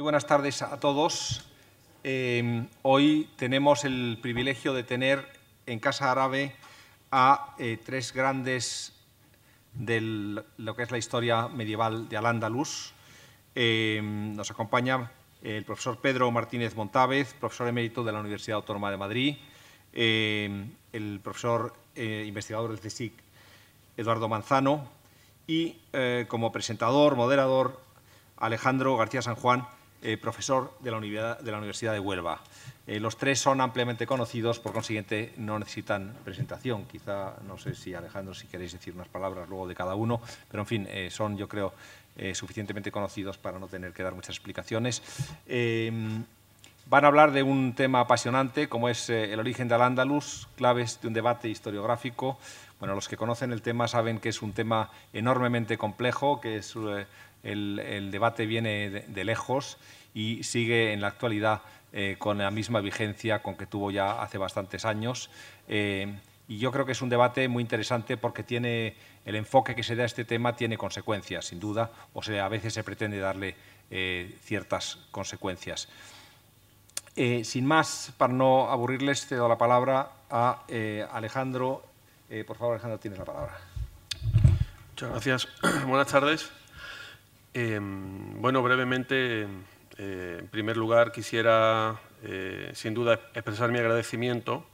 Muy buenas tardes a todos. Eh, hoy tenemos el privilegio de tener en Casa Árabe a eh, tres grandes de lo que es la historia medieval de Al-Ándalus. Eh, nos acompaña el profesor Pedro Martínez Montávez, profesor emérito de la Universidad Autónoma de Madrid, el profesor investigador del CSIC Eduardo Manzano y como presentador, moderador, Alejandro García San Juan, eh, profesor de la, Universidad, de Huelva. Eh, los tres son ampliamente conocidos, por consiguiente no necesitan presentación. Quizá, no sé si Alejandro, si queréis decir unas palabras luego de cada uno, pero en fin, eh, son yo creo suficientemente conocidos para no tener que dar muchas explicaciones. van a hablar de un tema apasionante como es el origen del Andalus, claves de un debate historiográfico. Bueno, los que conocen el tema saben que es un tema enormemente complejo, que es el, debate viene de, lejos y sigue en la actualidad eh, con la misma vigencia con que tuvo ya hace bastantes años. Eh, y yo creo que es un debate muy interesante porque tiene el enfoque que se da a este tema tiene consecuencias, sin duda, o sea, a veces se pretende darle eh, ciertas consecuencias. sin más, para no aburrirles, cedo la palabra a Alejandro. por favor, Alejandro, tienes la palabra. Muchas gracias. Buenas tardes. Em, bueno, brevemente, eh, en primer lugar, quisiera, eh, sin duda, expresar mi agradecimiento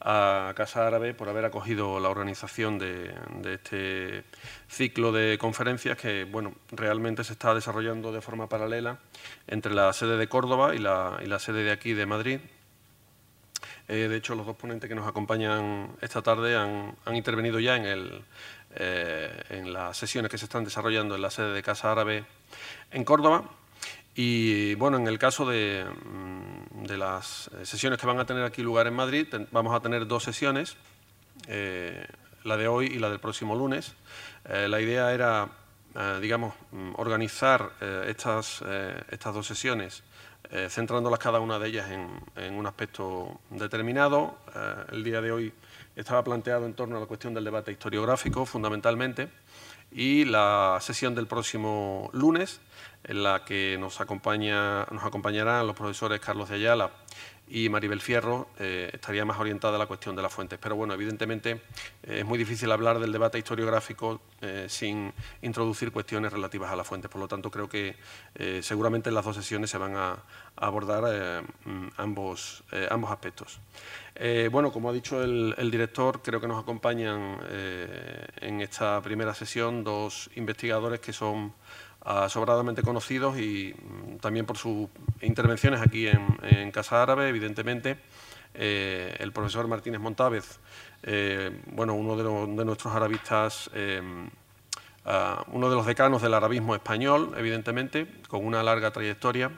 a Casa Árabe por haber acogido la organización de, este ciclo de conferencias que bueno, realmente se está desarrollando de forma paralela entre la sede de Córdoba y la, sede de aquí de Madrid. Eh, de hecho, los dos ponentes que nos acompañan esta tarde han intervenido ya en el, eh, en las sesiones que se están desarrollando en la sede de Casa Árabe en Córdoba. Y bueno, en el caso de, mm, las sesiones que van a tener aquí lugar en Madrid, vamos a tener dos sesiones, eh, la de hoy y la del próximo lunes. Eh, la idea era, digamos, mm, organizar estas, estas dos sesiones centrándolas cada una de ellas en un aspecto determinado. el día de hoy estaba planteado en torno a la cuestión del debate historiográfico, fundamentalmente, y la sesión del próximo lunes, en la que nos, acompaña, nos acompañarán los profesores Carlos de Ayala y Maribel Fierro, eh, estaría más orientada a la cuestión de las fuentes. Pero bueno, evidentemente eh, es muy difícil hablar del debate historiográfico eh, sin introducir cuestiones relativas a las fuentes. Por lo tanto, creo que seguramente en las dos sesiones se van a, abordar mm, ambos, ambos aspectos. bueno, como ha dicho el, el, director, creo que nos acompañan en esta primera sesión dos investigadores que son sobradamente conocidos y mm, también por sus intervenciones aquí en, Casa Árabe, evidentemente. Eh, el profesor Martínez Montávez, eh, bueno, uno de, nuestros arabistas, eh, uno de los decanos del arabismo español, evidentemente, con una larga trayectoria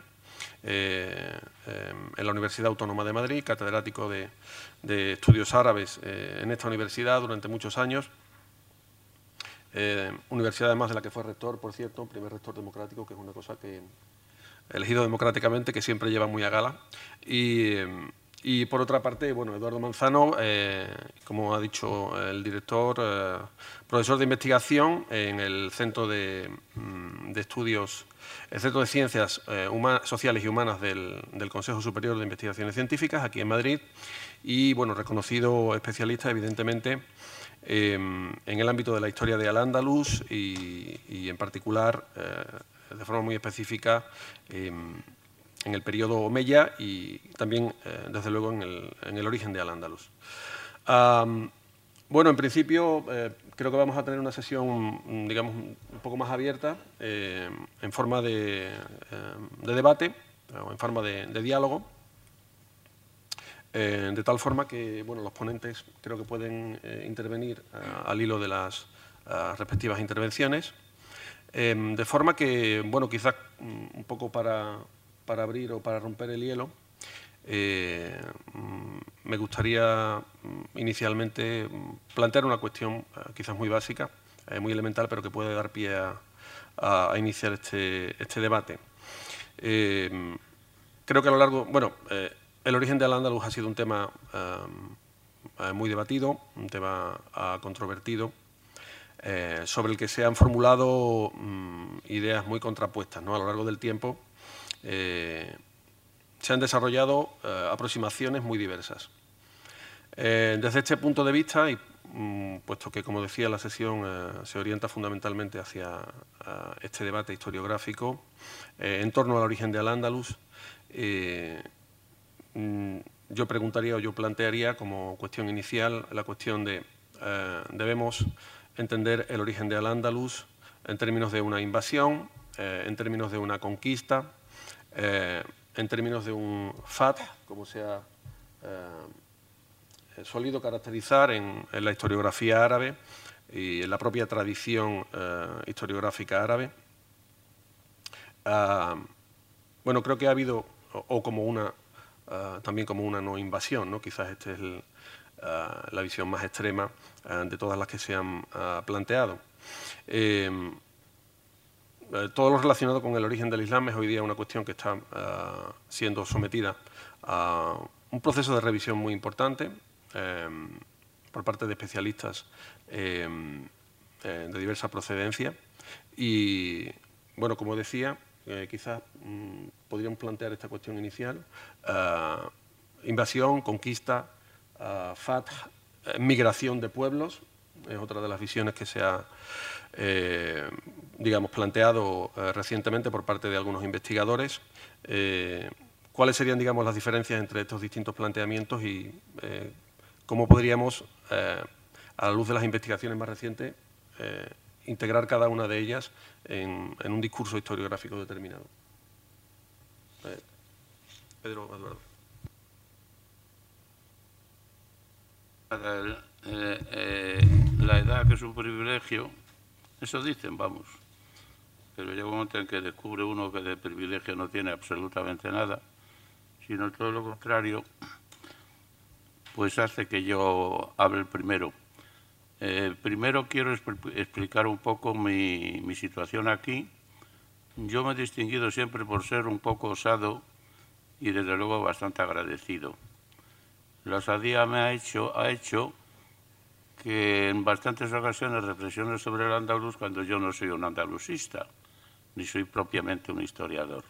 en la Universidad Autónoma de Madrid, catedrático de estudios árabes en esta universidad durante muchos años. Eh, universidad además de la que fue rector, por cierto, primer rector democrático, que es una cosa que elegido democráticamente, que siempre lleva muy a gala. Y, por otra parte, bueno, Eduardo Manzano, eh, como ha dicho el director, eh, profesor de investigación en el Centro de, mm, Estudios, el Centro de Ciencias Sociales y Humanas del, del, Consejo Superior de Investigaciones Científicas, aquí en Madrid, y bueno, reconocido especialista, evidentemente, Em, en el ámbito de la historia de Al-Ándalus y, en particular, eh, de forma muy específica, em, en el periodo Omeya y también, eh, desde luego, en el, origen de Al-Ándalus. bueno, en principio, eh, creo que vamos a tener una sesión, digamos, un poco más abierta, en forma de, debate o en forma de diálogo. Eh, de tal forma que bueno, los ponentes creo que pueden eh, intervenir eh, al hilo de las respectivas intervenciones. Em, de forma que, bueno, quizás mm, un poco para, abrir o para romper el hielo, mm, me gustaría mm, inicialmente plantear una cuestión quizás muy básica, muy elemental, pero que puede dar pie a, iniciar este, este debate. Em, creo que a lo largo, bueno, el origen de Al-Ándalus ha sido un tema eh, muy debatido, un tema ah, controvertido, eh, sobre el que se han formulado mm, ideas muy contrapuestas ¿no? a lo largo del tiempo se han desarrollado aproximaciones muy diversas. desde este punto de vista, y mm, puesto que, como decía, la sesión se orienta fundamentalmente hacia este debate historiográfico en torno al origen de Al-Ándalus, yo preguntaría o yo plantearía como cuestión inicial la cuestión de eh, debemos entender el origen de Al-Ándalus en términos de una invasión, eh, en términos de una conquista, eh, en términos de un FAT, como se ha solido caracterizar en, la historiografía árabe y en la propia tradición historiográfica árabe. Ah, bueno, creo que ha habido, o como una Ah, también como una no invasión. ¿no? Quizás esta es ah, la visión más extrema ah, de todas las que se han planteado. Eh, eh, todo lo relacionado con el origen del Islam es hoy día una cuestión que está siendo sometida a un proceso de revisión muy importante eh, por parte de especialistas de diversa procedencia. Y, bueno, como decía, quizás mm, podríamos plantear esta cuestión inicial. Eh, invasión, conquista, uh, migración de pueblos, es otra de las visiones que se ha digamos, planteado recientemente por parte de algunos investigadores. ¿Cuáles serían digamos, las diferencias entre estos distintos planteamientos y cómo podríamos, a la luz de las investigaciones más recientes, integrar cada una de ellas en, un discurso historiográfico determinado. Eh, Pedro Eduardo. Eh, eh, la edad que es un privilegio, eso dicen, vamos. Pero llega un momento en que descubre uno que de privilegio no tiene absolutamente nada, sino todo lo contrario, pues hace que yo hable primero. Eh, primero quiero explicar un poco mi, situación aquí. Yo me he distinguido siempre por ser un poco osado y desde luego bastante agradecido. La osadía me ha hecho, ha hecho que en bastantes ocasiones reflexiones sobre el andaluz cuando yo no soy un andalusista, ni soy propiamente un historiador.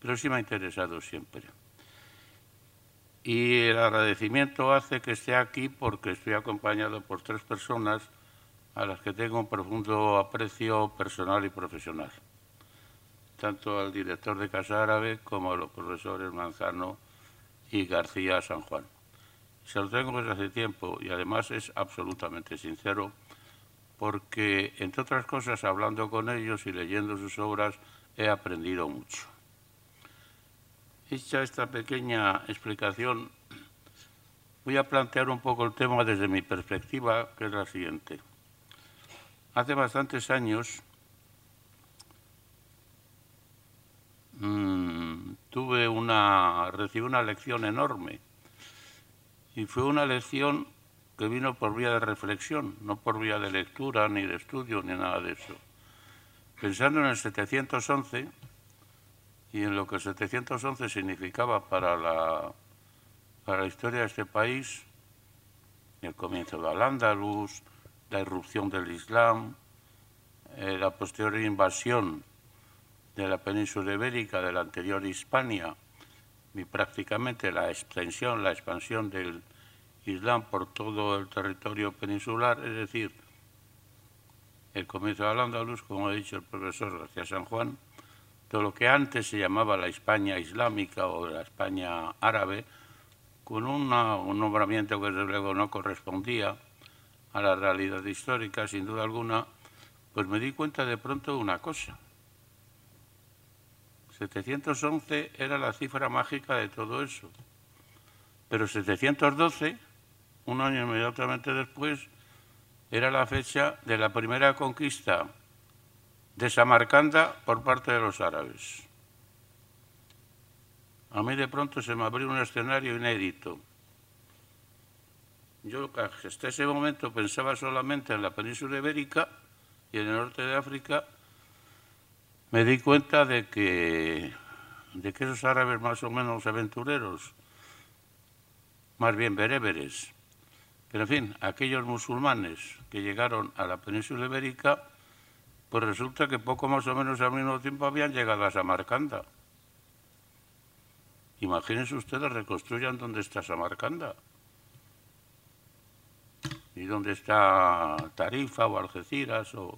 Pero sí me ha interesado siempre. Y el agradecimiento hace que esté aquí porque estoy acompañado por tres personas a las que tengo un profundo aprecio personal y profesional, tanto al director de Casa Árabe como a los profesores Manzano y García San Juan. Se lo tengo desde hace tiempo y además es absolutamente sincero porque, entre otras cosas, hablando con ellos y leyendo sus obras, he aprendido mucho. Hecha esta pequeña explicación, voy a plantear un poco el tema desde mi perspectiva, que es la siguiente. Hace bastantes años mmm, tuve una, recibí una lección enorme y fue una lección que vino por vía de reflexión, no por vía de lectura, ni de estudio, ni nada de eso. Pensando en el 711, y en lo que el 711 significaba para la, para la historia de este país, el comienzo de Al-Ándalus, la irrupción del Islam, eh, la posterior invasión de la península ibérica de la anterior Hispania y prácticamente la extensión, la expansión del Islam por todo el territorio peninsular, es decir, el comienzo de Al-Ándalus, como ha dicho el profesor García San Juan, lo que antes se llamaba la España islámica o la España árabe, con un nombramiento que desde luego no correspondía a la realidad histórica, sin duda alguna, pues me di cuenta de pronto de una cosa. 711 era la cifra mágica de todo eso. Pero 712, un año inmediatamente después, era la fecha de la primera conquista de Samarcanda por parte de los árabes. A mí de pronto se me abrió un escenario inédito. Yo hasta ese momento pensaba solamente en la península ibérica y en el norte de África. Me di cuenta de que, de que esos árabes más o menos aventureros, más bien bereberes, pero en fin, aquellos musulmanes que llegaron a la península ibérica, pues resulta que poco más o menos al mismo tiempo habían llegado a Samarcanda. Imagínense ustedes, reconstruyan dónde está Samarcanda y dónde está Tarifa o Algeciras o,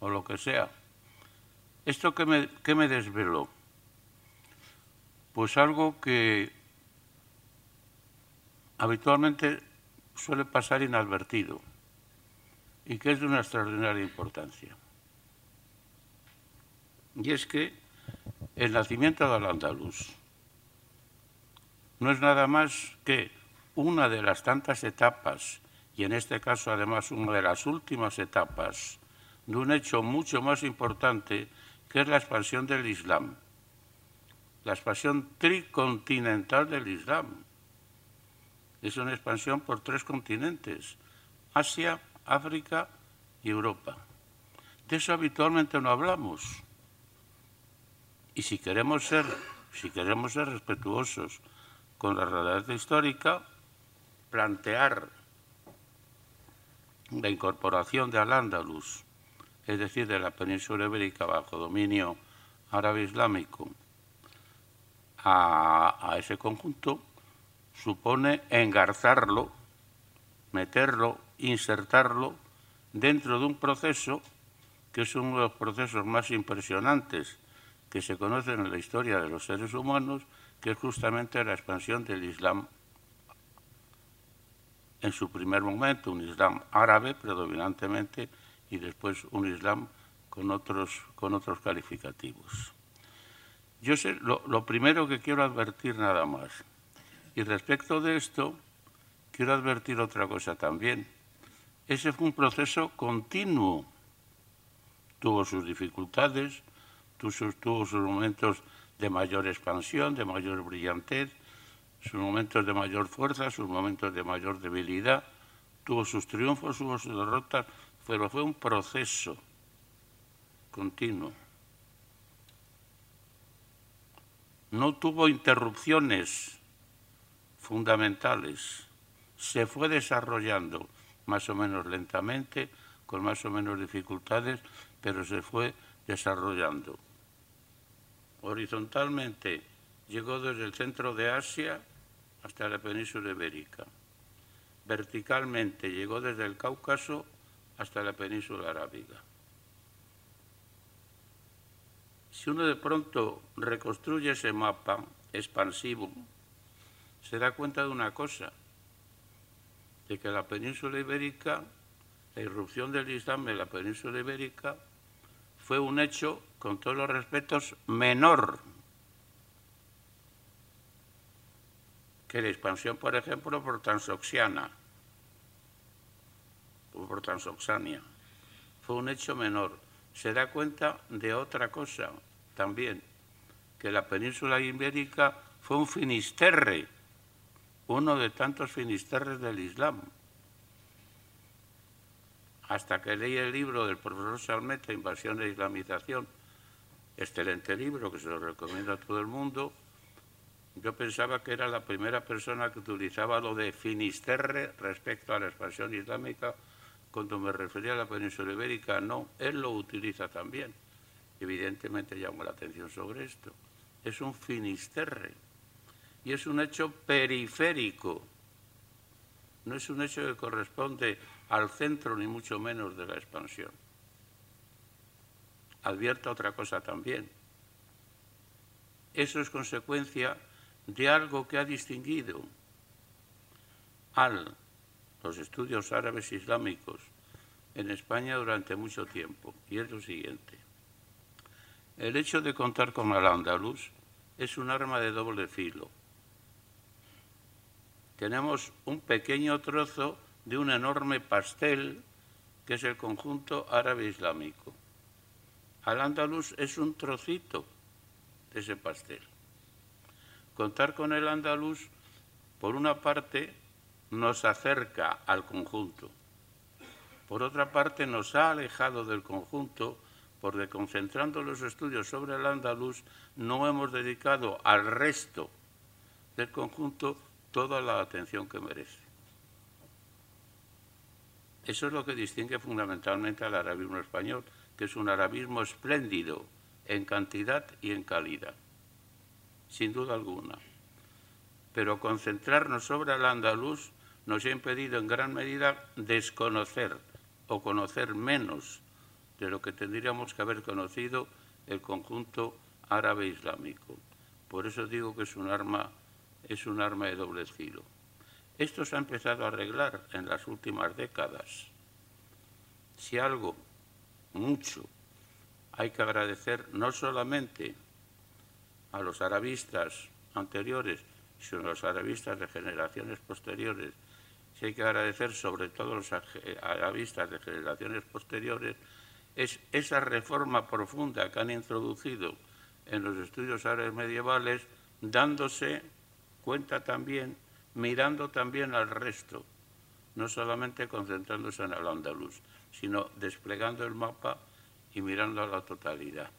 lo que sea. ¿Esto qué me, qué me desveló? Pues algo que habitualmente suele pasar inadvertido y que es de una extraordinaria importancia. Y es que el nacimiento del andaluz no es nada más que una de las tantas etapas, y en este caso además una de las últimas etapas, de un hecho mucho más importante que es la expansión del Islam, la expansión tricontinental del Islam. Es una expansión por tres continentes, Asia, África y Europa. De eso habitualmente no hablamos. Y si queremos ser, si queremos ser respetuosos con la realidad histórica, plantear la incorporación de Al-Ándalus, es decir, de la península ibérica bajo dominio árabe islámico, a, a ese conjunto, supone engarzarlo, meterlo, insertarlo dentro de un proceso que es uno de los procesos más impresionantes que se conocen en la historia de los seres humanos, que es justamente la expansión del Islam en su primer momento, un Islam árabe predominantemente y después un Islam con otros, con otros calificativos. Yo sé, lo, lo primero que quiero advertir nada más, y respecto de esto, quiero advertir otra cosa también. Ese fue un proceso continuo. Tuvo sus dificultades, tuvo sus, momentos de mayor expansión, de mayor brillantez, sus momentos de mayor fuerza, sus momentos de mayor debilidad, tuvo sus triunfos, tuvo sus derrotas, pero fue un proceso continuo. No tuvo interrupciones fundamentales. Se fue desarrollando más o menos lentamente, con más o menos dificultades, pero se fue desarrollando. Horizontalmente llegó desde el centro de Asia hasta la península ibérica. Verticalmente llegó desde el Cáucaso hasta la península arábiga. Si uno de pronto reconstruye ese mapa expansivo se da cuenta de una cosa, de que la península ibérica, la irrupción del Islam en la península ibérica, fue un hecho, con todos los respetos, menor que la expansión, por ejemplo, por Transoxiana o por Transoxania. Fue un hecho menor. Se da cuenta de otra cosa también, que la península ibérica fue un finisterre uno de tantos finisterres del Islam. Hasta que leí el libro del profesor Salmeta, Invasión e Islamización, excelente libro que se lo recomiendo a todo el mundo, yo pensaba que era la primera persona que utilizaba lo de finisterre respecto a la expansión islámica cuando me refería a la península ibérica. No, él lo utiliza también. Evidentemente llamo la atención sobre esto. Es un finisterre y es un hecho periférico. No es un hecho que corresponde al centro ni mucho menos de la expansión. Advierta otra cosa también. Eso es consecuencia de algo que ha distinguido a los estudios árabes islámicos en España durante mucho tiempo, y es lo siguiente. El hecho de contar con al-Ándalus es un arma de doble filo tenemos un pequeño trozo de un enorme pastel que es el conjunto árabe islámico. Al-Ándalus es un trocito de ese pastel. Contar con el andaluz, por una parte, nos acerca al conjunto. Por otra parte, nos ha alejado del conjunto porque concentrando los estudios sobre el andaluz no hemos dedicado al resto del conjunto toda la atención que merece. Eso es lo que distingue fundamentalmente al arabismo español, que es un arabismo espléndido en cantidad y en calidad. sin duda alguna. Pero concentrarnos sobre el andaluz nos ha impedido en gran medida desconocer o conocer menos de lo que tendríamos que haber conocido el conjunto árabe islámico. Por eso digo que es un arma, es un arma de doble filo. Esto se ha empezado a arreglar en las últimas décadas. Si algo, mucho, hay que agradecer no solamente a los arabistas anteriores, sino a los arabistas de generaciones posteriores, si hay que agradecer sobre todo a los arabistas de generaciones posteriores, es esa reforma profunda que han introducido en los estudios árabes medievales, dándose cuenta también, mirando también al resto, no solamente concentrándose en el andaluz, sino desplegando el mapa y mirando a la totalidad.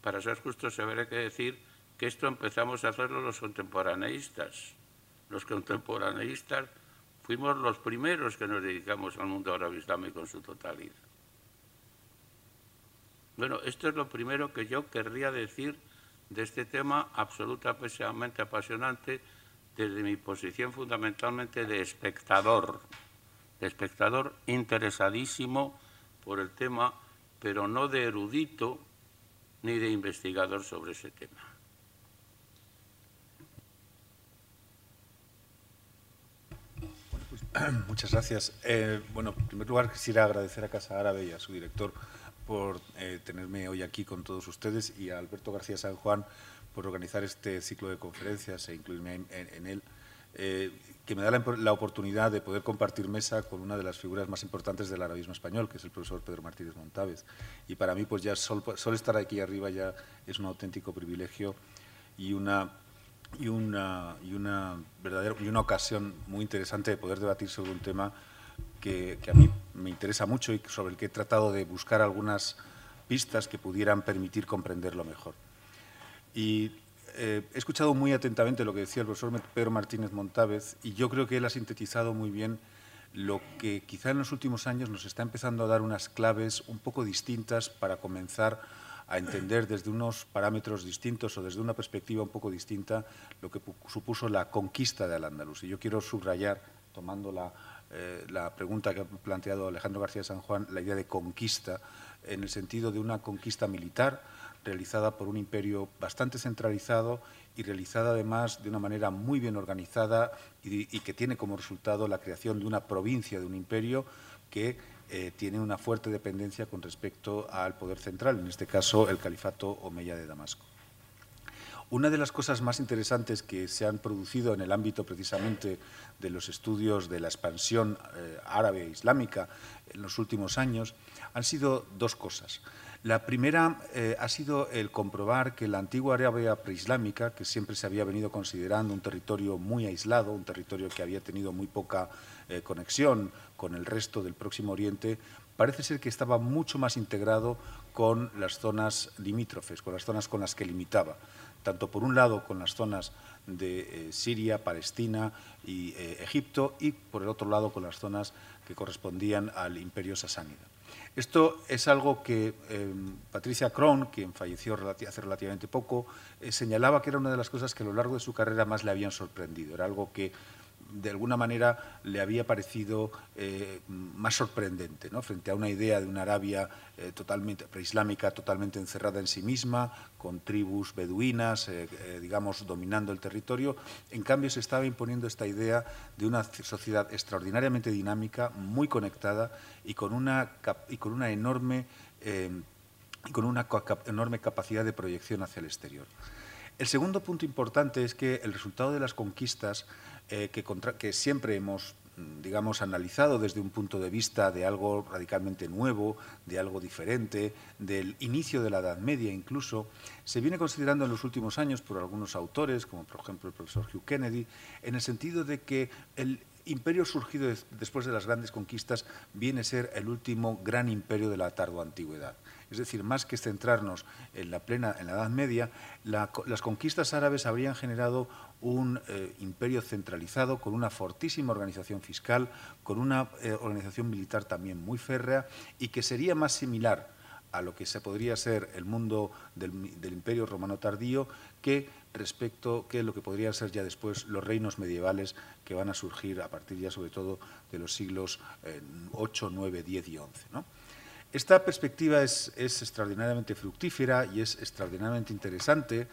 Para ser justo, se habrá que decir que esto empezamos a hacerlo los contemporaneistas. Los contemporaneistas fuimos los primeros que nos dedicamos al mundo árabe islámico en su totalidad. Bueno, esto es lo primero que yo querría decir de este tema absolutamente apasionante desde mi posición fundamentalmente de espectador, de espectador interesadísimo por el tema, pero no de erudito ni de investigador sobre ese tema. Pues, muchas gracias. Eh, bueno, en primer lugar quisiera agradecer a Casa Árabe y a su director por eh, tenerme hoy aquí con todos ustedes y a Alberto García San Juan por organizar este ciclo de conferencias e incluirme en, él, eh, que me da la, oportunidad de poder compartir mesa con una de las figuras más importantes del arabismo español, que es el profesor Pedro Martínez Montávez. Y para mí, pues ya solo, estar aquí arriba ya es un auténtico privilegio y una y una, y una verdadera y una ocasión muy interesante de poder debatir sobre un tema que, a mí me interesa mucho y sobre el que he tratado de buscar algunas pistas que pudieran permitir comprenderlo mejor. Y eh, he escuchado muy atentamente lo que decía el profesor Pedro Martínez Montávez y yo creo que él ha sintetizado muy bien lo que quizá en los últimos años nos está empezando a dar unas claves un poco distintas para comenzar a entender desde unos parámetros distintos o desde una perspectiva un poco distinta lo que supuso la conquista de Al-Ándalus. Y yo quiero subrayar, tomando la, eh, la pregunta que ha planteado Alejandro García San Juan, la idea de conquista, en el sentido de una conquista militar realizada por un imperio bastante centralizado y realizada además de una manera muy bien organizada y, que tiene como resultado la creación de una provincia de un imperio que eh, tiene una fuerte dependencia con respecto al poder central, en este caso el califato omeya de Damasco. Una de las cosas más interesantes que se han producido en el ámbito precisamente de los estudios de la expansión eh, árabe e islámica en los últimos años han sido dos cosas. La primera eh, ha sido el comprobar que la antigua Arabia preislámica, que siempre se había venido considerando un territorio muy aislado, un territorio que había tenido muy poca eh, conexión con el resto del Próximo Oriente, parece ser que estaba mucho más integrado con las zonas limítrofes, con las zonas con las que limitaba tanto por un lado con las zonas de eh, Siria, Palestina y eh, Egipto, y por el otro lado con las zonas que correspondían al imperio sasánida. Esto es algo que em, Patricia Kron, quien falleció hace relativamente poco, eh, señalaba que era una de las cosas que a lo largo de su carrera más le habían sorprendido. Era algo que de alguna manera le había parecido eh, más sorprendente, ¿no? frente a una idea de una Arabia eh, totalmente preislámica, totalmente encerrada en sí misma, con tribus beduinas, eh, digamos, dominando el territorio. En cambio, se estaba imponiendo esta idea de una sociedad extraordinariamente dinámica, muy conectada y con una, y con una enorme con una enorme capacidad de proyección hacia el exterior. El segundo punto importante es que el resultado de las conquistas eh, que, siempre hemos mm, digamos, analizado desde un punto de vista de algo radicalmente nuevo, de algo diferente, del inicio de la Edad Media incluso, se viene considerando en los últimos años por algunos autores, como por ejemplo el profesor Hugh Kennedy, en el sentido de que el imperio surgido después de las grandes conquistas viene a ser el último gran imperio de la tardoantigüedad. Es decir, más que centrarnos en la plena, en la Edad Media, las conquistas árabes habrían generado un eh, imperio centralizado con una fortísima organización fiscal, con una eh, organización militar también muy férrea y que sería más similar a lo que se podría ser el mundo del, Imperio Romano tardío que respecto que lo que podrían ser ya después los reinos medievales que van a surgir a partir ya sobre todo de los siglos 8, 9, 10 y 11. Esta perspectiva es, es extraordinariamente fructífera y es extraordinariamente interesante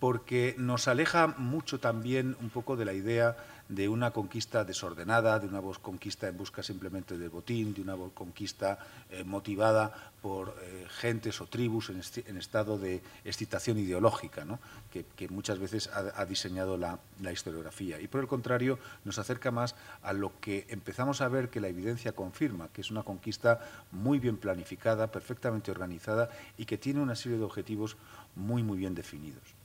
porque nos aleja mucho también un poco de la idea de una conquista desordenada, de una conquista en busca simplemente de botín, de una conquista eh, motivada por eh, gentes o tribus en, estado de excitación ideológica, que, muchas veces ha, diseñado la, historiografía. Y por el contrario, nos acerca más a lo que empezamos a ver que la evidencia confirma, que es una conquista muy bien planificada, perfectamente organizada y que tiene una serie de objetivos muy, muy bien definidos.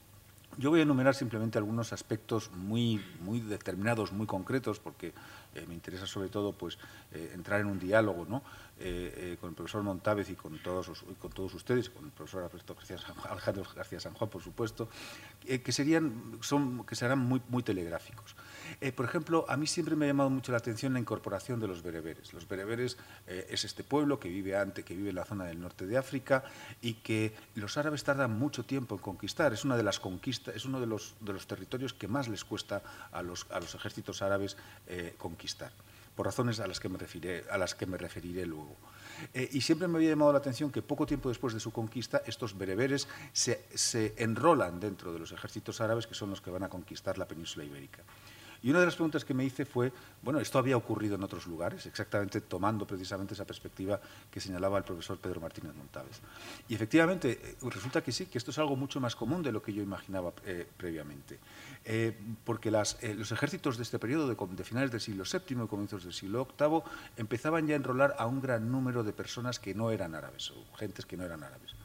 Yo voy a enumerar simplemente algunos aspectos muy, muy determinados, muy concretos, porque eh, me interesa sobre todo pues, eh, entrar en un diálogo ¿no? Eh, con el profesor Montávez y con todos, ustedes, con el profesor Alejandro García San Juan, por supuesto, que, serían, son, que serán muy, telegráficos. Eh, por ejemplo, a mí siempre me ha llamado mucho la atención la incorporación de los bereberes. Los bereberes eh, es este pueblo que vive antes, que vive en la zona del norte de África y que los árabes tardan mucho tiempo en conquistar. Es una de las conquistas, es uno de los, de los territorios que más les cuesta a los, ejércitos árabes eh, conquistar por razones a las que me, referiré, a las que me referiré luego. y siempre me había llamado la atención que poco tiempo después de su conquista, estos bereberes se, se, enrolan dentro de los ejércitos árabes, que son los que van a conquistar la península ibérica. Y una de las preguntas que me hice fue, bueno, esto había ocurrido en otros lugares, exactamente tomando precisamente esa perspectiva que señalaba el profesor Pedro Martínez Montaves. Y efectivamente, eh, resulta que sí, que esto es algo mucho más común de lo que yo imaginaba eh, previamente. Eh, porque los ejércitos de este periodo, de, de, finales del siglo VII y comienzos del siglo VIII, empezaban ya a enrolar a un gran número de personas que no eran árabes, o gentes que no eran árabes.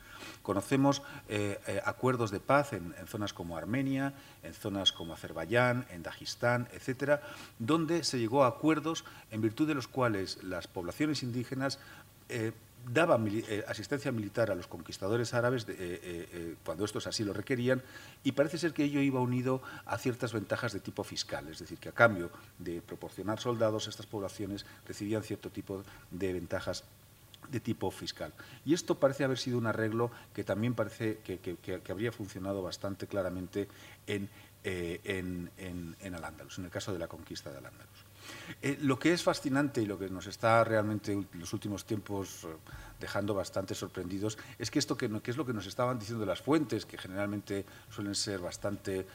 Conocemos eh, eh, acuerdos de paz en, zonas como Armenia, en zonas como Azerbaiyán, en Dagestán, etcétera, donde se llegó a acuerdos en virtud de los cuales las poblaciones indígenas eh, daban asistencia militar a los conquistadores árabes cuando estos así lo requerían y parece ser que ello iba unido a ciertas ventajas de tipo fiscal, es decir, que a cambio de proporcionar soldados, estas poblaciones recibían cierto tipo de ventajas de tipo fiscal. Y esto parece haber sido un arreglo que también parece que, habría funcionado bastante claramente en, eh, en, en, Al-Ándalus, en el caso de la conquista de Al-Ándalus. Eh, lo que es fascinante y lo que nos está realmente en los últimos tiempos eh, dejando bastante sorprendidos es que esto que, es lo que nos estaban diciendo las fuentes, que generalmente suelen ser bastante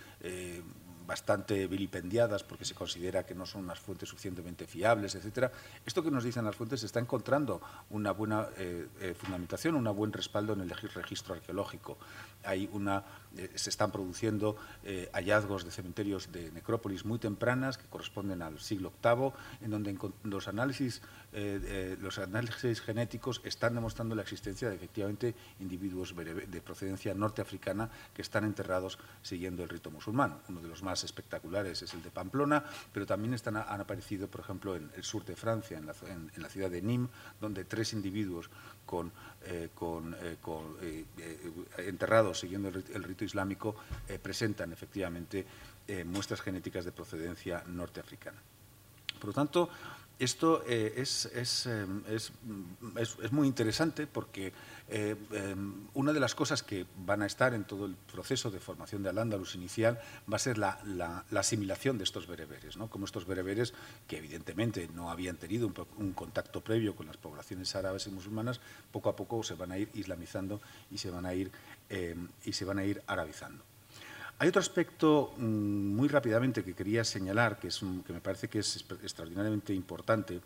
bastante vilipendiadas porque se considera que no son unas fuentes suficientemente fiables, etcétera. Esto que nos dicen las fuentes está encontrando una buena eh, eh, fundamentación, un buen respaldo en el registro arqueológico. Hay una, eh, se están produciendo hallazgos de cementerios de necrópolis muy tempranas que corresponden al siglo VIII, en donde los análisis, los análisis genéticos están demostrando la existencia de efectivamente individuos de procedencia norteafricana que están enterrados siguiendo el rito musulmán, uno de los más espectaculares es el de Pamplona, pero también están, han aparecido, por ejemplo, en el sur de Francia, en la, ciudad de Nîmes, donde tres individuos con, eh, eh, eh, enterrados siguiendo el, rito islámico presentan efectivamente muestras genéticas de procedencia norteafricana. Por lo tanto, esto es, es, es, muy interesante porque eh, em, una de las cosas que van a estar en todo el proceso de formación de Al-Ándalus inicial va a ser la, asimilación de estos bereberes, ¿no? como estos bereberes que evidentemente no habían tenido un, contacto previo con las poblaciones árabes y musulmanas, poco a poco se van a ir islamizando y se van a ir, em, y se van a ir arabizando. Hay otro aspecto mm, muy rápidamente que quería señalar, que, es que me parece que es extraordinariamente importante,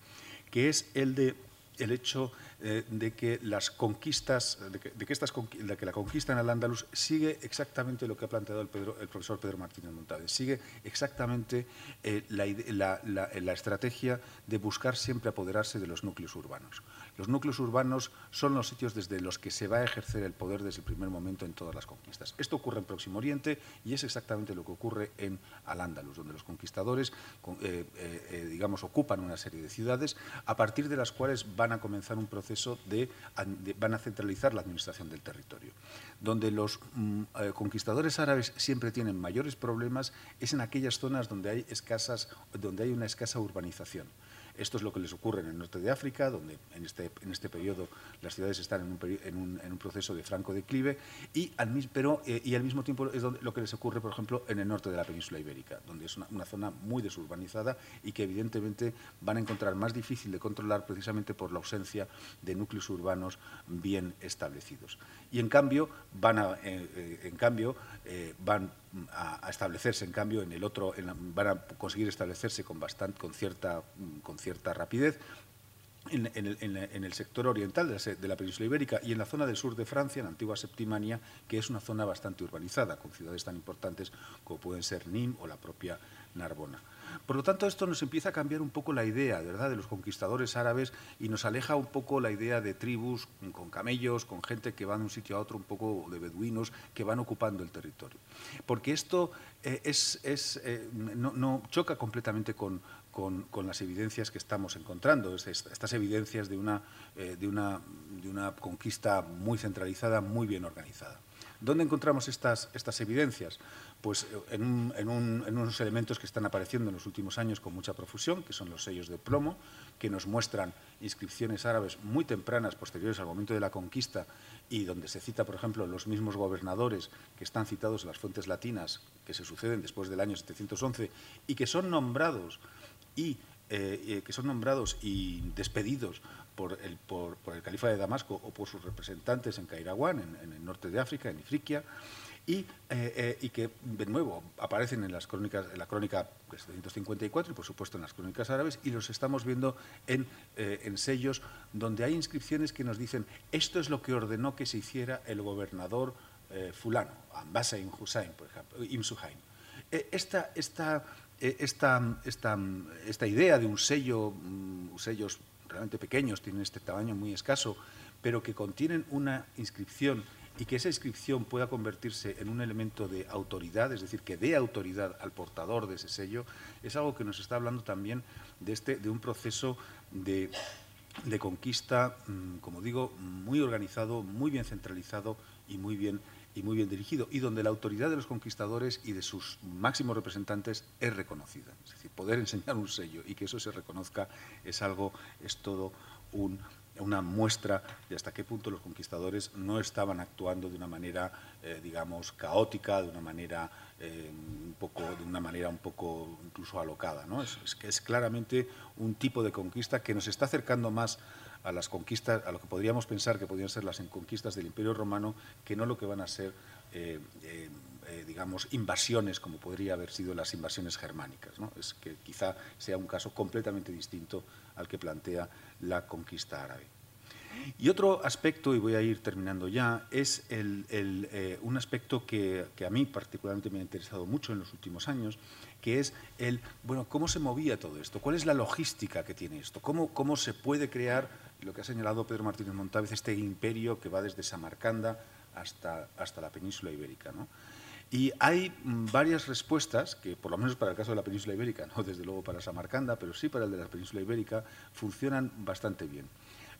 que es el de el hecho eh, de que las conquistas, de que, estas, que la conquista en el Andalus sigue exactamente lo que ha planteado el, profesor Pedro Martínez Montades, sigue exactamente eh, la estrategia de buscar siempre apoderarse de los núcleos urbanos. Los núcleos urbanos son los sitios desde los que se va a ejercer el poder desde el primer momento en todas las conquistas. Esto ocurre en Próximo Oriente y es exactamente lo que ocurre en Al-Ándalus, donde los conquistadores, eh, eh, eh, digamos, ocupan una serie de ciudades a partir de las cuales van a comenzar un proceso de, van a centralizar la administración del territorio. Donde los mm, conquistadores árabes siempre tienen mayores problemas es en aquellas zonas donde hay escasas, donde hay una escasa urbanización Esto es lo que les ocurre en el norte de África, donde en este, en este periodo las ciudades están en un, proceso de franco declive, y al, pero, eh, y al mismo tiempo es lo que les ocurre, por ejemplo, en el norte de la península ibérica, donde es una, zona muy desurbanizada y que evidentemente van a encontrar más difícil de controlar precisamente por la ausencia de núcleos urbanos bien establecidos. Y en cambio van eh, eh, en cambio, van a, establecerse, en cambio, en el otro, van a conseguir establecerse con, bastante, con, cierta, con cierta rapidez en, el, sector oriental de la, península ibérica y en la zona del sur de Francia, en la antigua Septimania, que es una zona bastante urbanizada, con ciudades tan importantes como pueden ser Nîmes o la propia Narbona. Por lo tanto, esto nos empieza a cambiar un poco la idea ¿verdad? de los conquistadores árabes y nos aleja un poco la idea de tribus con camellos, con gente que va de un sitio a otro, un poco de beduinos que van ocupando el territorio. Porque esto eh, es, eh, no, choca completamente con, las evidencias que estamos encontrando, estas evidencias de una, eh, de, una, de una conquista muy centralizada, muy bien organizada. ¿Dónde encontramos estas, estas evidencias? Pues eh, en, unos elementos que están apareciendo en los últimos años con mucha profusión, que son los sellos de plomo, que nos muestran inscripciones árabes muy tempranas, posteriores al momento de la conquista, y donde se cita, por ejemplo, los mismos gobernadores que están citados en las fuentes latinas, que se suceden después del año 711, y que son nombrados y eh, que son nombrados y despedidos por el, califa de Damasco o por sus representantes en Cairaguán, en, el norte de África, en Ifriquia, y, eh, eh, y, que de nuevo aparecen en, las crónicas, en la crónica de 754 y por supuesto en las crónicas árabes y los estamos viendo en, en, sellos donde hay inscripciones que nos dicen esto es lo que ordenó que se hiciera el gobernador fulano, Ambasa Hussein, por ejemplo, esta, esta eh, esta, esta, esta, idea de un sello, mm, sellos realmente pequeños, tienen este tamaño muy escaso, pero que contienen una inscripción y que esa inscripción pueda convertirse en un elemento de autoridad, es decir, que dé autoridad al portador de ese sello, es algo que nos está hablando también de, este, de un proceso de, de conquista, mm, como digo, muy organizado, muy bien centralizado y muy bien y muy bien dirigido, y donde la autoridad de los conquistadores y de sus máximos representantes es reconocida. Es decir, poder enseñar un sello y que eso se reconozca es algo, es todo una muestra de hasta qué punto los conquistadores no estaban actuando de una manera, eh, digamos, caótica, de una manera eh, un poco, de una manera un poco incluso alocada. ¿no? Es, es, es claramente un tipo de conquista que nos está acercando más a las conquistas, a lo que podríamos pensar que podrían ser las conquistas del Imperio Romano, que no lo que van a ser, eh, digamos, invasiones como podría haber sido las invasiones germánicas. ¿no? Es que quizá sea un caso completamente distinto al que plantea la conquista árabe. Y otro aspecto, y voy a ir terminando ya, es un aspecto que, que, a mí particularmente me ha interesado mucho en los últimos años, que es el, bueno, cómo se movía todo esto, cuál es la logística que tiene esto, cómo, cómo se puede crear lo que ha señalado Pedro Martínez Montávez, este imperio que va desde Samarcanda hasta, hasta la península ibérica. Y hay mm, varias respuestas que, por lo menos para el caso de la península ibérica, no desde luego para Samarcanda, pero sí para el de la península ibérica, funcionan bastante bien.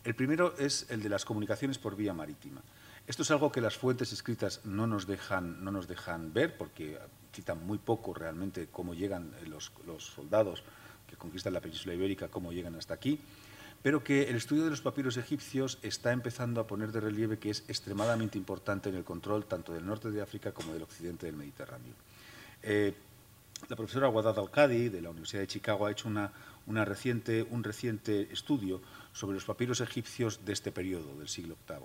El primero es el de las comunicaciones por vía marítima. Esto es algo que las fuentes escritas no nos dejan, no nos dejan ver, porque citan muy poco realmente cómo llegan los, los soldados que conquistan la península ibérica, cómo llegan hasta aquí pero que el estudio de los papiros egipcios está empezando a poner de relieve que es extremadamente importante en el control tanto del norte de África como del occidente del Mediterráneo. Eh, la profesora Wadad Al-Qadi de la Universidad de Chicago ha hecho una, reciente, un reciente estudio sobre los papiros egipcios de este periodo, del siglo VIII,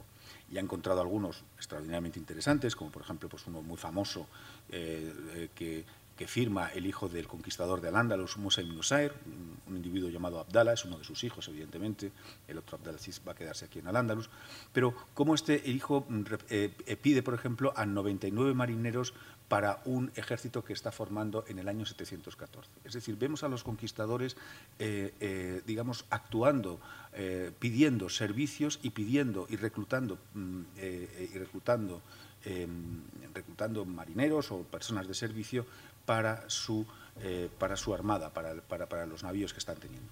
y ha encontrado algunos extraordinariamente interesantes, como por ejemplo pues uno muy famoso eh, eh, que que firma el hijo del conquistador de Al-Ándalus, Musa ibn un, individuo llamado Abdala, es uno de sus hijos, evidentemente, el otro Abdalaziz va a quedarse aquí en Al-Ándalus, pero cómo este hijo mm, eh, eh, pide, por ejemplo, a 99 marineros para un ejército que está formando en el año 714. Es decir, vemos a los conquistadores, eh, digamos, actuando, pidiendo servicios y pidiendo y reclutando, mm, y reclutando, em, reclutando marineros o personas de servicio para su, eh, para su armada, para, para, para, los navíos que están teniendo.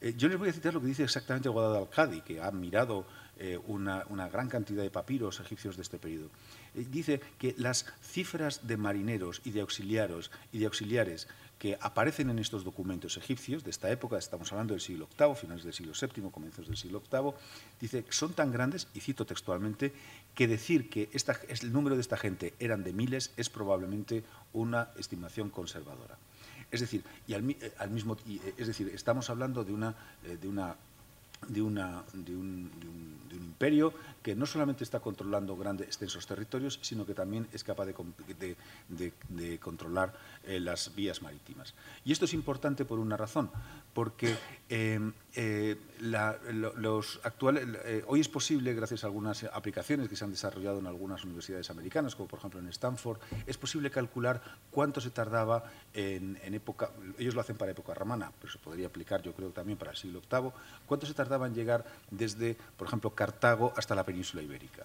Eh, yo les voy a citar lo que dice exactamente Guadad al-Qadi, que ha mirado eh, una, gran cantidad de papiros egipcios de este periodo. Dice que las cifras de marineros y de auxiliares, y de auxiliares que aparecen en estos documentos egipcios de esta época, estamos hablando del siglo VIII, finales del siglo VII, comienzos del siglo VIII, dice son tan grandes, y cito textualmente, que decir que el número de esta gente eran de miles es probablemente una estimación conservadora. Es decir, y al, eh, mismo, eh, es decir, estamos hablando de una, eh, de una de, una, de, un, imperio que no solamente está controlando grandes, extensos territorios, sino que también es capaz de, de controlar las vías marítimas. Y esto es importante por una razón, porque em, eh, los actuales, eh, hoy es posible, gracias a algunas aplicaciones que se han desarrollado en algunas universidades americanas, como por ejemplo en Stanford, es posible calcular cuánto se tardaba en, época, ellos lo hacen para época romana, pero se podría aplicar yo creo también para el siglo VIII, cuánto se tardaba en llegar desde, por ejemplo, Cartago hasta la península ibérica.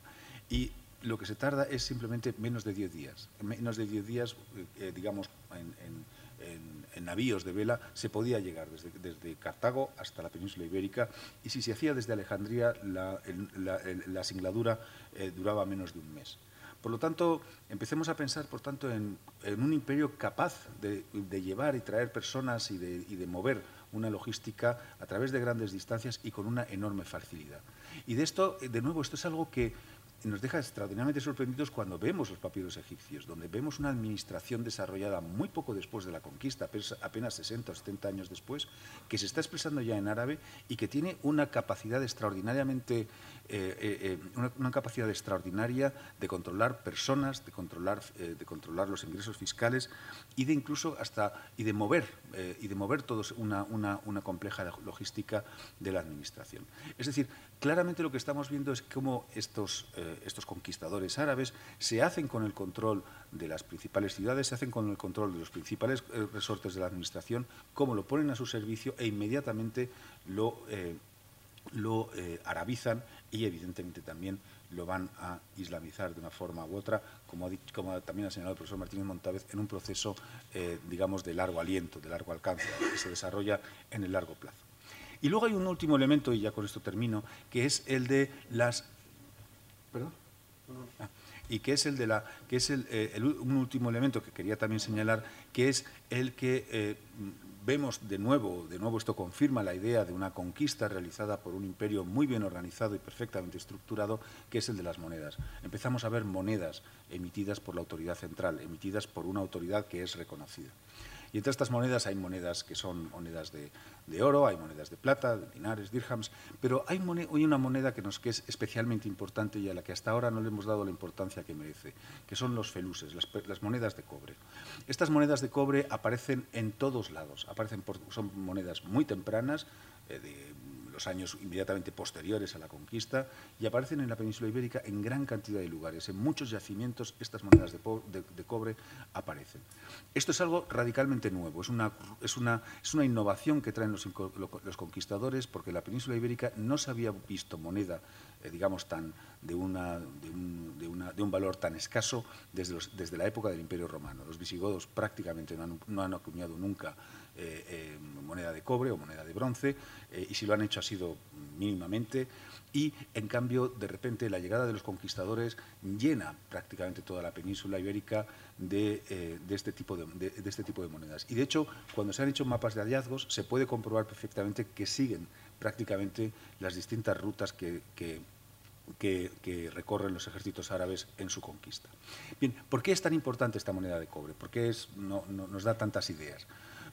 Y lo que se tarda es simplemente menos de 10 días. Menos de 10 días, eh, digamos, en en navíos de vela se podía llegar desde, Cartago hasta la península ibérica y si se hacía desde Alejandría la, singladura eh, duraba menos de un mes. Por lo tanto, empecemos a pensar, por tanto, en, un imperio capaz de, llevar y traer personas y de mover una logística a través de grandes distancias y con una enorme facilidad. Y de esto, de nuevo, esto es algo que nos deja extraordinariamente sorprendidos cuando vemos los papiros egipcios, donde vemos una administración desarrollada muy poco después de la conquista, apenas 60 o 70 años después, que se está expresando ya en árabe y que tiene una capacidad extraordinariamente eh, eh, eh, una, capacidad extraordinaria de controlar personas, de controlar, de controlar los ingresos fiscales y de incluso hasta y de mover y de mover todos una, una, compleja logística de la administración. Es decir, claramente lo que estamos viendo es cómo estos, estos conquistadores árabes se hacen con el control de las principales ciudades, se hacen con el control de los principales resortes de la administración, cómo lo ponen a su servicio e inmediatamente lo lo arabizan y evidentemente también lo van a islamizar de una forma u otra, como, también ha señalado el profesor Martínez Montávez, en un proceso, eh, digamos, de largo aliento, de largo alcance, que se desarrolla en el largo plazo. Y luego hay un último elemento, y ya con esto termino, que es el de las... ¿Perdón? Ah, y que es el de la que es el, eh, un último elemento que quería también señalar que es el que eh, vemos de nuevo, de nuevo esto confirma la idea de una conquista realizada por un imperio muy bien organizado y perfectamente estructurado, que es el de las monedas. Empezamos a ver monedas emitidas por la autoridad central, emitidas por una autoridad que es reconocida. Y entre estas monedas hay monedas que son monedas de, oro, hay monedas de plata, de dinares, dirhams, pero hay, una moneda que nos que es especialmente importante y a la que hasta ahora no le hemos dado la importancia que merece, que son los feluses, las, monedas de cobre. Estas monedas de cobre aparecen en todos lados, aparecen son monedas muy tempranas, eh, de los años inmediatamente posteriores a la conquista y aparecen en la península ibérica en gran cantidad de lugares. En muchos yacimientos estas monedas de, cobre aparecen. Esto es algo radicalmente nuevo, es una, es una, es una innovación que traen los, los, conquistadores porque la península ibérica no se había visto moneda, eh, digamos, tan, de, una, de, un, de, una, de, un, valor tan escaso desde, desde, la época del Imperio Romano. Los visigodos prácticamente no han, no han acuñado nunca eh, eh, moneda de cobre o moneda de bronce, eh, y si lo han hecho ha sido mínimamente, y en cambio, de repente, la llegada de los conquistadores llena prácticamente toda la península ibérica de, este, tipo de, este tipo de monedas. Y de hecho, cuando se han hecho mapas de hallazgos, se puede comprobar perfectamente que siguen prácticamente las distintas rutas que, que, recorren los ejércitos árabes en su conquista. Bien, ¿por qué es tan importante esta moneda de cobre? ¿Por qué es, no, nos da tantas ideas?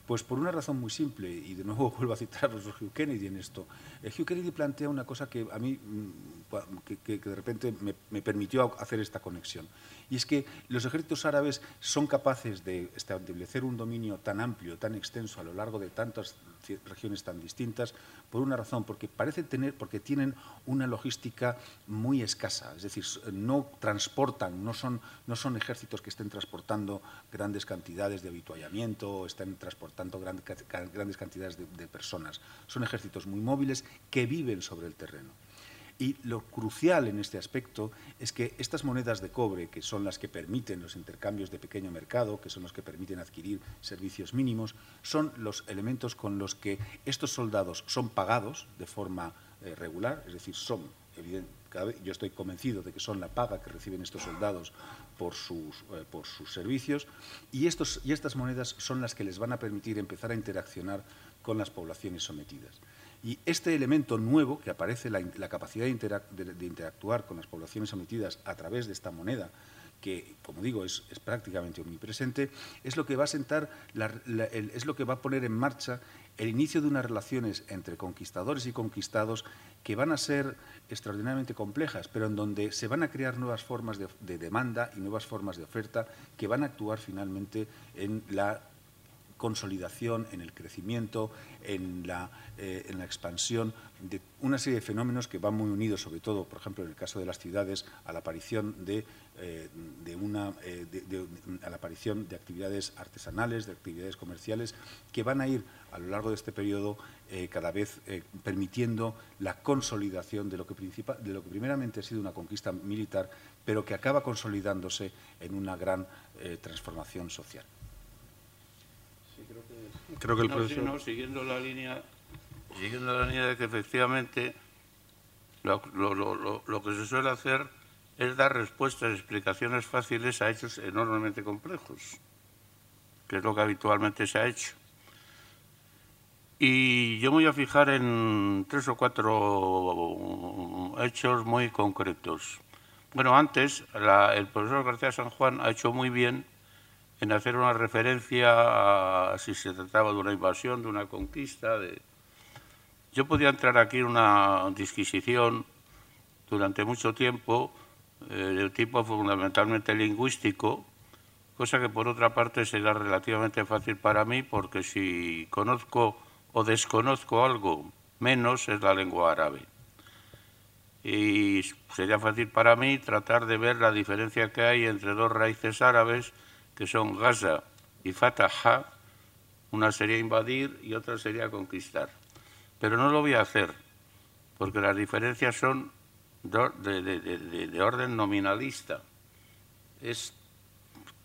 Pues por una razón muy simple, y de nuevo vuelvo a citar a profesor Hugh Kennedy en esto. Eh, Hugh Kennedy plantea una cosa que a mí, mm, que, de repente me, permitió hacer esta conexión. Y es que los ejércitos árabes son capaces de establecer un dominio tan amplio, tan extenso a lo largo de tantas regiones tan distintas, por una razón, porque parece tener, porque tienen una logística muy escasa, es decir, no transportan, no son, no son ejércitos que estén transportando grandes cantidades de habituallamiento, estén transportando grandes cantidades de personas. Son ejércitos muy móviles que viven sobre el terreno. Y lo crucial en este aspecto es que estas monedas de cobre, que son las que permiten los intercambios de pequeño mercado, que son los que permiten adquirir servicios mínimos, son los elementos con los que estos soldados son pagados de forma eh, regular, es decir, son yo estoy convencido de que son la paga que reciben estos soldados por sus, eh, por sus servicios, y, estos, y estas monedas son las que les van a permitir empezar a interaccionar con las poblaciones sometidas. Y este elemento nuevo, que aparece, la, capacidad de, interactuar con las poblaciones sometidas a través de esta moneda, que, como digo, es, prácticamente omnipresente, es lo que va a sentar, es lo que va a poner en marcha el inicio de unas relaciones entre conquistadores y conquistados que van a ser extraordinariamente complejas, pero en donde se van a crear nuevas formas de, de demanda y nuevas formas de oferta que van a actuar finalmente en la consolidación, en el crecimiento, en la, eh, en la, expansión de una serie de fenómenos que van muy unidos, sobre todo, por ejemplo, en el caso de las ciudades, a la aparición de, eh, de una, eh, a la aparición de actividades artesanales, de actividades comerciales, que van a ir a lo largo de este periodo cada vez permitiendo la consolidación de lo, que de lo que primeramente ha sido una conquista militar, pero que acaba consolidándose en una gran transformación social. Creo que el profesor... siguiendo la línea, siguiendo la línea de que efectivamente lo, que se suele hacer es dar respuestas, explicaciones fáciles a hechos enormemente complejos, que es lo que habitualmente se ha hecho. Y yo me voy a fijar en tres o cuatro hechos muy concretos. Bueno, antes el profesor García San Juan ha hecho muy bien en hacer una referencia a si se trataba de una invasión, de una conquista. Yo podía entrar aquí en una disquisición durante mucho tiempo eh, de tipo fundamentalmente lingüístico, cosa que por otra parte será relativamente fácil para mí porque si conozco o desconozco algo menos es la lengua árabe. Y sería fácil para mí tratar de ver la diferencia que hay entre dos raíces árabes que son Gaza y Fatah, una sería invadir y otra sería conquistar. Pero no lo voy a hacer, porque las diferencias son de, orden nominalista. Es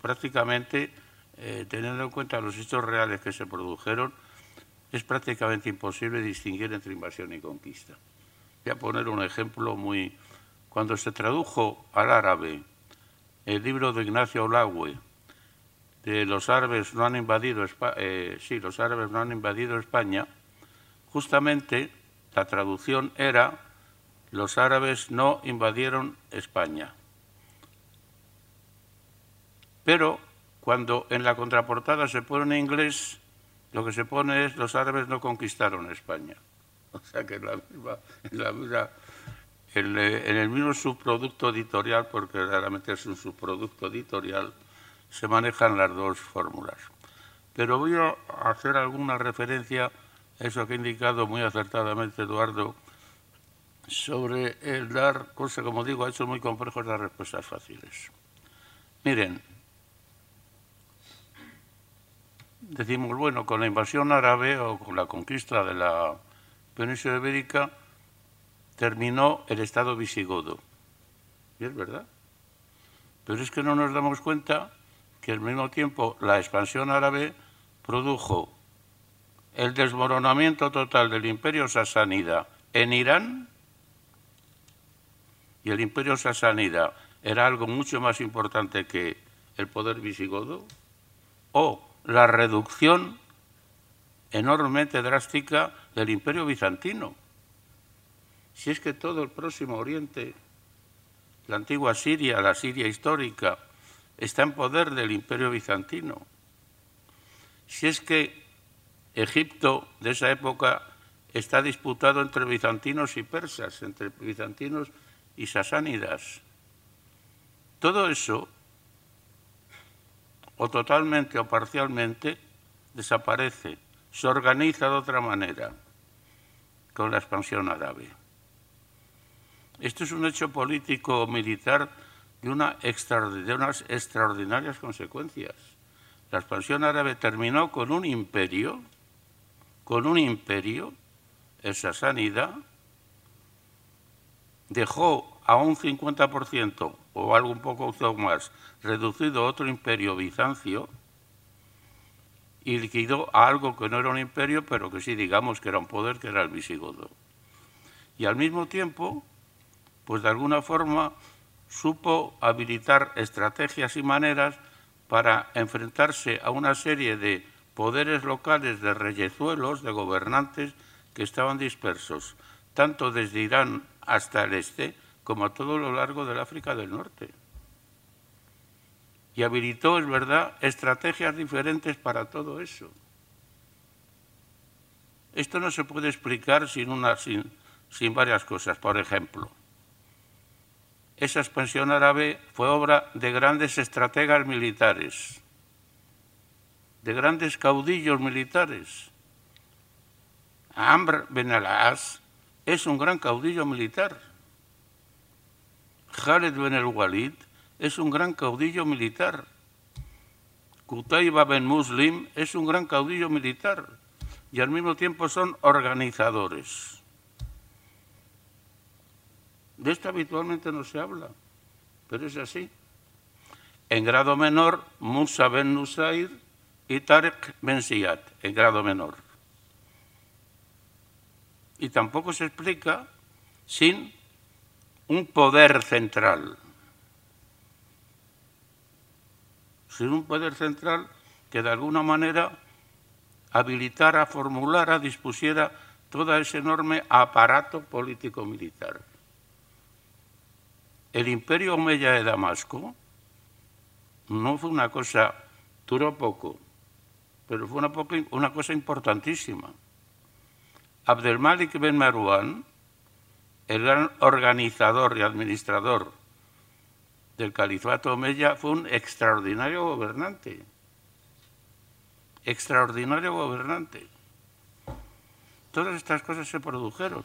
prácticamente, eh, teniendo en cuenta los hechos reales que se produjeron, es prácticamente imposible distinguir entre invasión y conquista. Voy a poner un ejemplo muy... Cuando se tradujo al árabe el libro de Ignacio Olagüe, los árabes no han invadido eh, sí, los árabes no han invadido España, justamente la traducción era los árabes no invadieron España. Pero cuando en la contraportada se pone en inglés, lo que se pone es los árabes no conquistaron España. O sea que en, la en el mismo subproducto editorial, porque realmente es un subproducto editorial, se manejan las dos fórmulas. Pero voy a hacer alguna referencia a eso que ha indicado muy acertadamente Eduardo sobre el dar, cosa como digo, ha hecho muy complejos las respuestas fáciles. Miren, decimos, bueno, con la invasión árabe o con la conquista de la península ibérica terminó el Estado visigodo. Y es verdad. Pero es que no nos damos cuenta que al mismo tiempo la expansión árabe produjo el desmoronamiento total del imperio sasánida en Irán y el imperio sasánida era algo mucho más importante que el poder visigodo, o la reducción enormemente drástica del imperio bizantino. Si es que todo el próximo Oriente, la antigua Siria, la Siria histórica, está en poder del imperio bizantino. Si es que Egipto de esa época está disputado entre bizantinos y persas, entre bizantinos y sasánidas. Todo eso, o totalmente o parcialmente, desaparece, se organiza de otra manera con la expansión árabe. Esto es un hecho político militar una unas extraordinarias consecuencias. La expansión árabe terminó con un imperio, con un imperio, esa sanidad, dejó a un 50% o algo un poco más reducido otro imperio bizancio y liquidó a algo que no era un imperio, pero que sí digamos que era un poder, que era el visigodo. Y al mismo tiempo pues de alguna forma supo habilitar estrategias y maneras para enfrentarse a una serie de poderes locales de reyezuelos, de gobernantes que estaban dispersos, tanto desde Irán hasta el este como a todo lo largo del África del Norte. Y habilitó, es verdad, estrategias diferentes para todo eso. Esto no se puede explicar sin, una, sin, sin varias cosas. Por ejemplo, esa expansión árabe fue obra de grandes estrategas militares, de grandes caudillos militares. Amr ben al-As es un gran caudillo militar. Khaled ben el-Walid es un gran caudillo militar. Qutayba ben Muslim es un gran caudillo militar y al mismo tiempo son organizadores. De esto habitualmente no se habla, pero es así. En grado menor, Musa ben Nusair y Tarek ben Siyad, en grado menor. Y tampoco se explica sin un poder central. Sin un poder central que de alguna manera habilitara, formulara, dispusiera todo ese enorme aparato político-militar. El imperio Omeya de Damasco no fue una cosa, duró poco, pero fue una, cosa importantísima. Abdelmalik ben Marwan, el gran organizador y administrador del califato Omeya, fue un extraordinario gobernante. Extraordinario gobernante. Todas estas cosas se produjeron.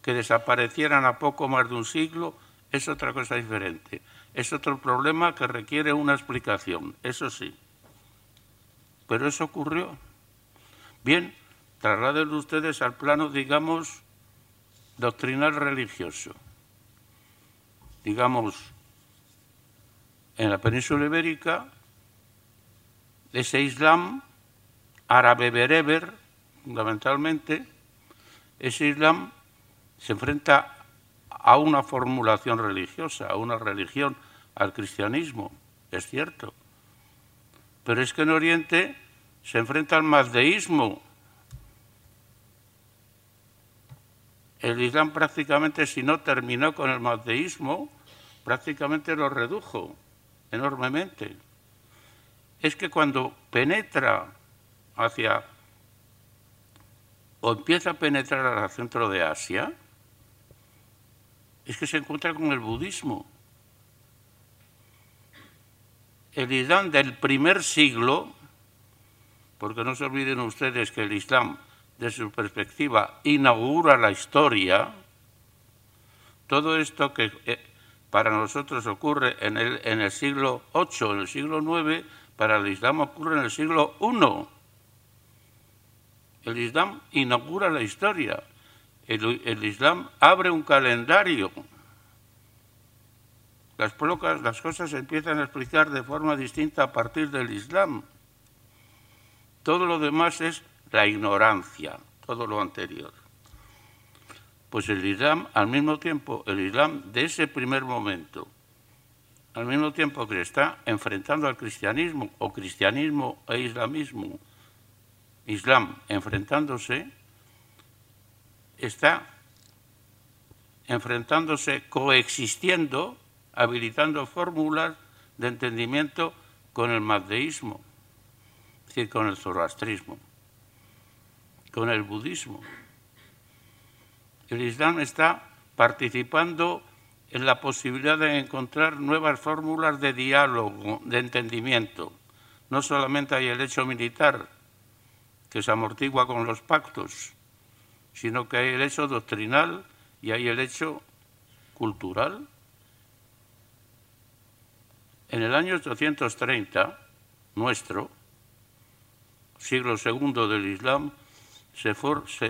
Que desaparecieran a poco más de un siglo es otra cosa diferente. Es otro problema que requiere una explicación, eso sí. Pero eso ocurrió. Bien, trasladen ustedes al plano, digamos, doctrinal religioso. Digamos, en la península ibérica, ese Islam árabe bereber, fundamentalmente, ese Islam se enfrenta a una formulación religiosa, a una religión, al cristianismo, es cierto. Pero es que en Oriente se enfrenta al mazdeísmo. El Islam prácticamente, si no terminó con el mazdeísmo, prácticamente lo redujo enormemente. Es que cuando penetra hacia, o empieza a penetrar al centro de Asia, es que se encuentra con el budismo. El Islam del primer siglo, porque no se olviden ustedes que el Islam, desde su perspectiva, inaugura la historia, todo esto que eh, para nosotros ocurre en el, en el siglo VIII, en el siglo IX, para el Islam ocurre en el siglo I. El Islam inaugura la historia el, Islam abre un calendario. Las, las cosas se empiezan a explicar de forma distinta a partir del Islam. Todo lo demás es la ignorancia, todo lo anterior. Pues el Islam, al mismo tiempo, el Islam de ese primer momento, al mismo tiempo que está enfrentando al cristianismo, o cristianismo e islamismo, Islam enfrentándose, está enfrentándose, coexistiendo, habilitando fórmulas de entendimiento con el mazdeísmo, es decir, con el zoroastrismo, con el budismo. El Islam está participando en la posibilidad de encontrar nuevas fórmulas de diálogo, de entendimiento. No solamente hay el hecho militar, que se amortigua con los pactos, sino que hay el hecho doctrinal y hay el hecho cultural. En el año 830, nuestro, siglo segundo del Islam, se,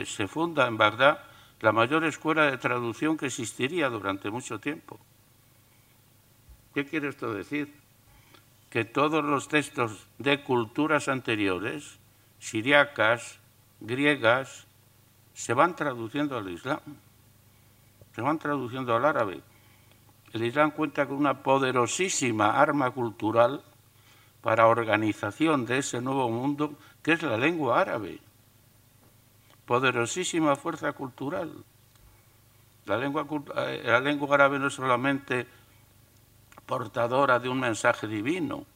se funda en Bagdad la mayor escuela de traducción que existiría durante mucho tiempo. ¿Qué quiere esto decir? Que todos los textos de culturas anteriores, siriacas, griegas, se van traduciendo al Islam. se van traduciendo al árabe. El Islam cuenta con una poderosísima arma cultural para organización de ese nuevo mundo que es la lengua árabe. Poderosísima fuerza cultural. La lengua, eh, árabe no es solamente portadora de un mensaje divino,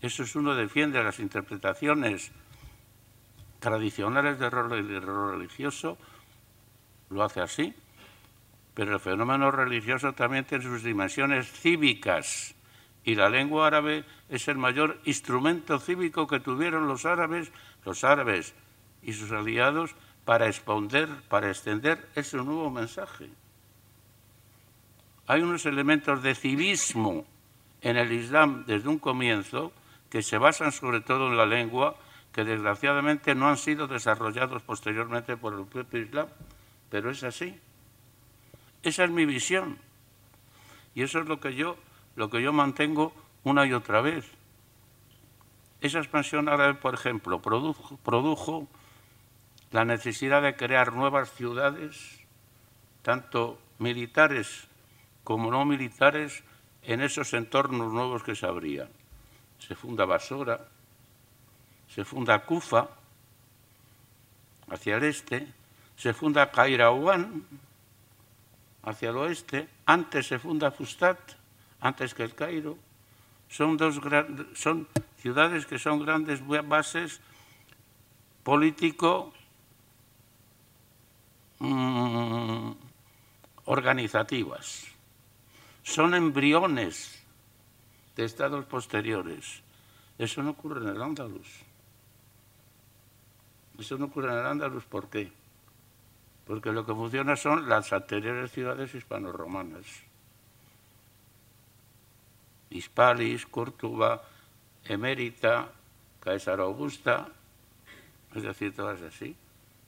eso es uno defiende las interpretaciones tradicionales del rol religioso, lo hace así, pero el fenómeno religioso también tiene sus dimensiones cívicas y la lengua árabe es el mayor instrumento cívico que tuvieron los árabes, los árabes y sus aliados para exponer, para extender ese nuevo mensaje. Hay unos elementos de civismo en el Islam desde un comienzo que se basan sobre todo en la lengua, que desgraciadamente no han sido desarrollados posteriormente por el propio Islam, pero es así. Esa es mi visión. Y eso es lo que yo, lo que yo mantengo una y otra vez. Esa expansión árabe, por ejemplo, produjo, produjo la necesidad de crear nuevas ciudades, tanto militares como no militares, en esos entornos nuevos que se abrían. Se funda Basora, se funda Kufa, hacia el este, se funda Kairawan, hacia el oeste, antes se funda Fustat, antes que el Cairo. Son, dos son ciudades que son grandes bases político mm, organizativas. Son embriones de estados posteriores. Eso no ocurre en el Andalus. Eso no ocurre en el Andalus, ¿por qué? porque lo que funciona son las anteriores ciudades hispano-romanas. Hispalis, Córdoba, Emérita, Caesar Augusta, es decir, todas así.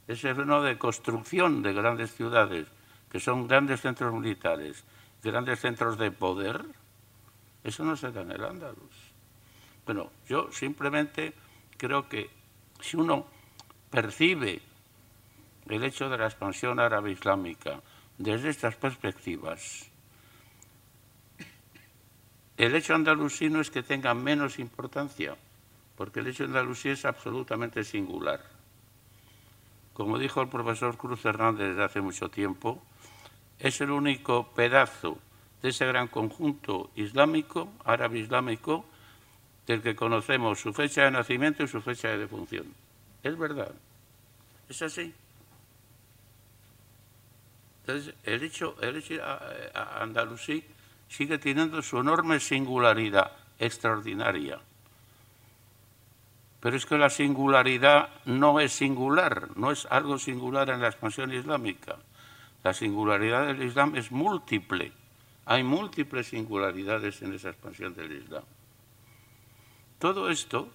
Ese fenómeno de construcción de grandes ciudades, que son grandes centros militares, grandes centros de poder, eso no se da en el Andalus. Bueno, yo simplemente creo que si uno percibe el hecho de la expansión árabe islámica desde estas perspectivas, el hecho andalusí es que tenga menos importancia, porque el hecho andalusí es absolutamente singular. Como dijo el profesor Cruz Hernández desde hace mucho tiempo, es el único pedazo de ese gran conjunto islámico, árabe islámico, del que conocemos su fecha de nacimiento y su fecha de defunción. Es verdad, es así. Entonces, el hecho, el hecho andalusí sigue teniendo su enorme singularidad extraordinaria. Pero es que la singularidad no es singular, no es algo singular en la expansión islámica. La singularidad del Islam es múltiple. Hay múltiples singularidades en esa expansión del Islam. Todo esto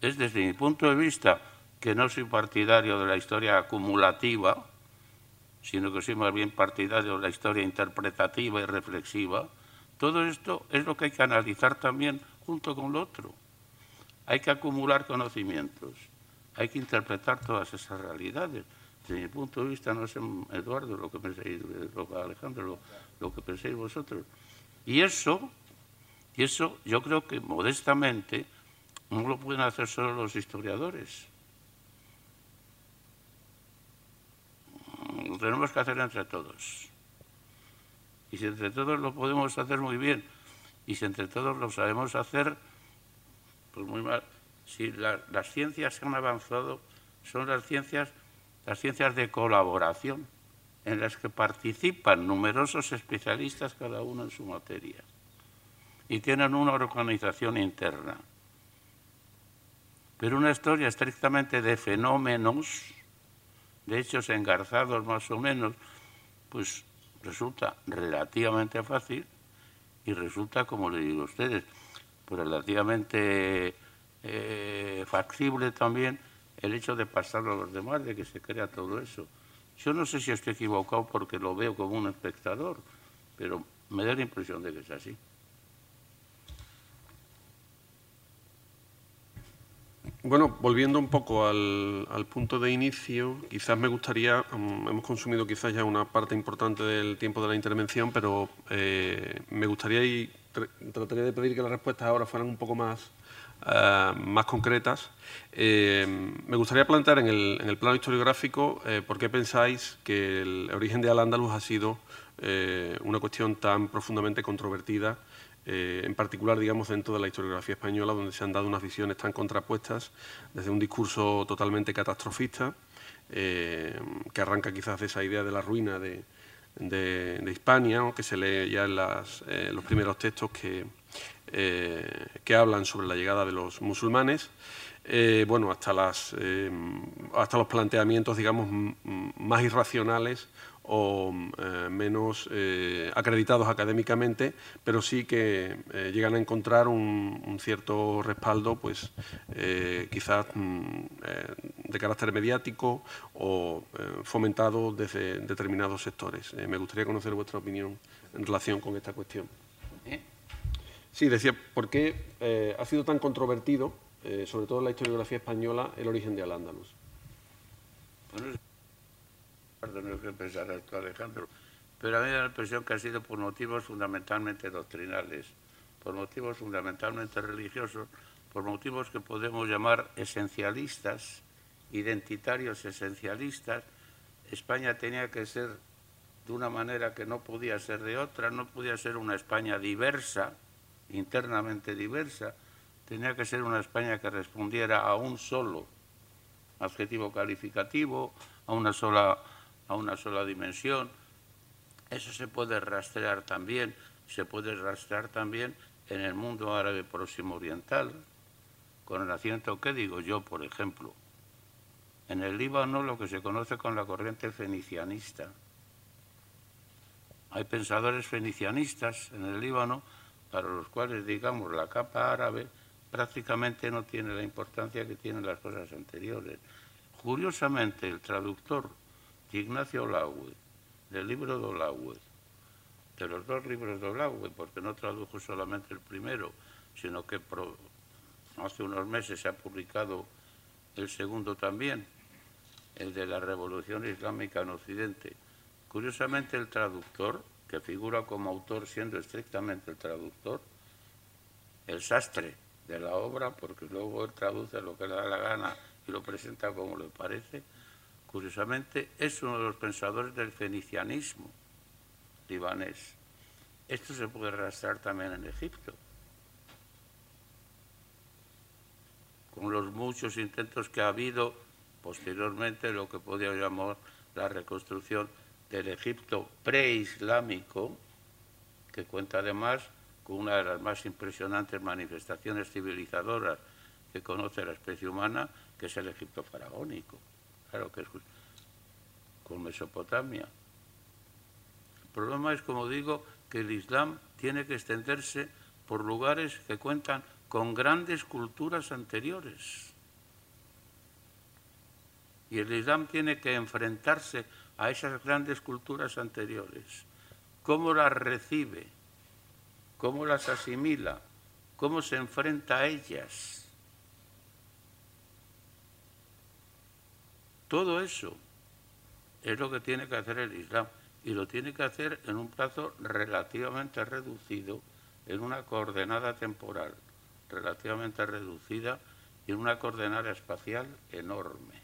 es desde mi punto de vista, que no soy partidario de la historia acumulativa, sino que soy más bien partidario de la historia interpretativa y reflexiva, todo esto es lo que hay que analizar también junto con lo otro. Hay que acumular conocimientos, hay que interpretar todas esas realidades. Desde mi punto de vista, no sé, Eduardo, lo que penséis, Alejandro, lo, lo que penséis vosotros. Y eso, y eso yo creo que modestamente no lo pueden hacer solo los historiadores tenemos que hacer entre todos. Y si entre todos lo podemos hacer muy bien, y si entre todos lo sabemos hacer, pues muy mal. Si las ciencias han avanzado, son las ciencias, las ciencias de colaboración, en las que participan numerosos especialistas, cada uno en su materia, y tienen una organización interna. Pero una historia estrictamente de fenómenos, de hechos engarzados más o menos, pues resulta relativamente fácil y resulta, como le digo a ustedes, pues relativamente eh, factible también el hecho de pasarlo a los demás, de que se crea todo eso. Yo no sé si estoy equivocado porque lo veo como un espectador, pero me da la impresión de que es así. Bueno, volviendo un poco al, punto de inicio, quizás me gustaría, mm, hemos consumido quizás ya una parte importante del tiempo de la intervención, pero eh, me gustaría y trataría de pedir que las respuestas ahora fueran un poco más, eh, más concretas. Eh, me gustaría plantear en el, plano historiográfico por qué pensáis que el origen de Al-Ándalus ha sido una cuestión tan profundamente controvertida eh, en particular, digamos, dentro de la historiografía española, donde se han dado unas visiones tan contrapuestas, desde un discurso totalmente catastrofista, eh, que arranca quizás de esa idea de la ruina de, de, Hispania, que se lee ya en eh, los primeros textos que, que hablan sobre la llegada de los musulmanes, bueno, hasta, las, hasta los planteamientos, digamos, más irracionales o eh, menos eh, acreditados académicamente, pero sí que eh, llegan a encontrar un, cierto respaldo, pues quizás mm, de carácter mediático o fomentado desde determinados sectores. me gustaría conocer vuestra opinión en relación con esta cuestión. Sí, decía, ¿por qué ha sido tan controvertido, sobre todo en la historiografía española, el origen de Al-Ándalus? No que pensar esto, Alejandro, pero a mí me da la impresión que ha sido por motivos fundamentalmente doctrinales, por motivos fundamentalmente religiosos, por motivos que podemos llamar esencialistas, identitarios esencialistas. España tenía que ser de una manera que no podía ser de otra, no podía ser una España diversa, internamente diversa, tenía que ser una España que respondiera a un solo adjetivo calificativo, a una sola a una sola dimensión. Eso se puede rastrear también, se puede rastrear también en el mundo árabe próximo oriental, con el nacimiento, ¿qué digo yo, por ejemplo? En el Líbano lo que se conoce con la corriente fenicianista. Hay pensadores fenicianistas en el Líbano para los cuales, digamos, la capa árabe prácticamente no tiene la importancia que tienen las cosas anteriores. Curiosamente, el traductor Ignacio Olaue, del libro de Olaue, de los dos libros de Olaue, porque no tradujo solamente el primero, sino que hace unos meses se ha publicado el segundo también, el de la Revolución Islámica en Occidente. Curiosamente el traductor, que figura como autor siendo estrictamente el traductor, el sastre de la obra, porque luego él traduce lo que le da la gana y lo presenta como le parece, curiosamente, es uno de los pensadores del fenicianismo libanés. Esto se puede rastrear también en Egipto, con los muchos intentos que ha habido posteriormente, lo que podría llamar la reconstrucción del Egipto preislámico, que cuenta además con una de las más impresionantes manifestaciones civilizadoras que conoce la especie humana, que es el Egipto faraónico claro que es con Mesopotamia. El problema es, como digo, que el Islam tiene que extenderse por lugares que cuentan con grandes culturas anteriores. Y el Islam tiene que enfrentarse a esas grandes culturas anteriores. ¿Cómo las recibe? ¿Cómo las asimila? ¿Cómo se enfrenta a ellas? Todo eso es lo que tiene que hacer el Islam y lo tiene que hacer en un plazo relativamente reducido, en una coordenada temporal relativamente reducida y en una coordenada espacial enorme.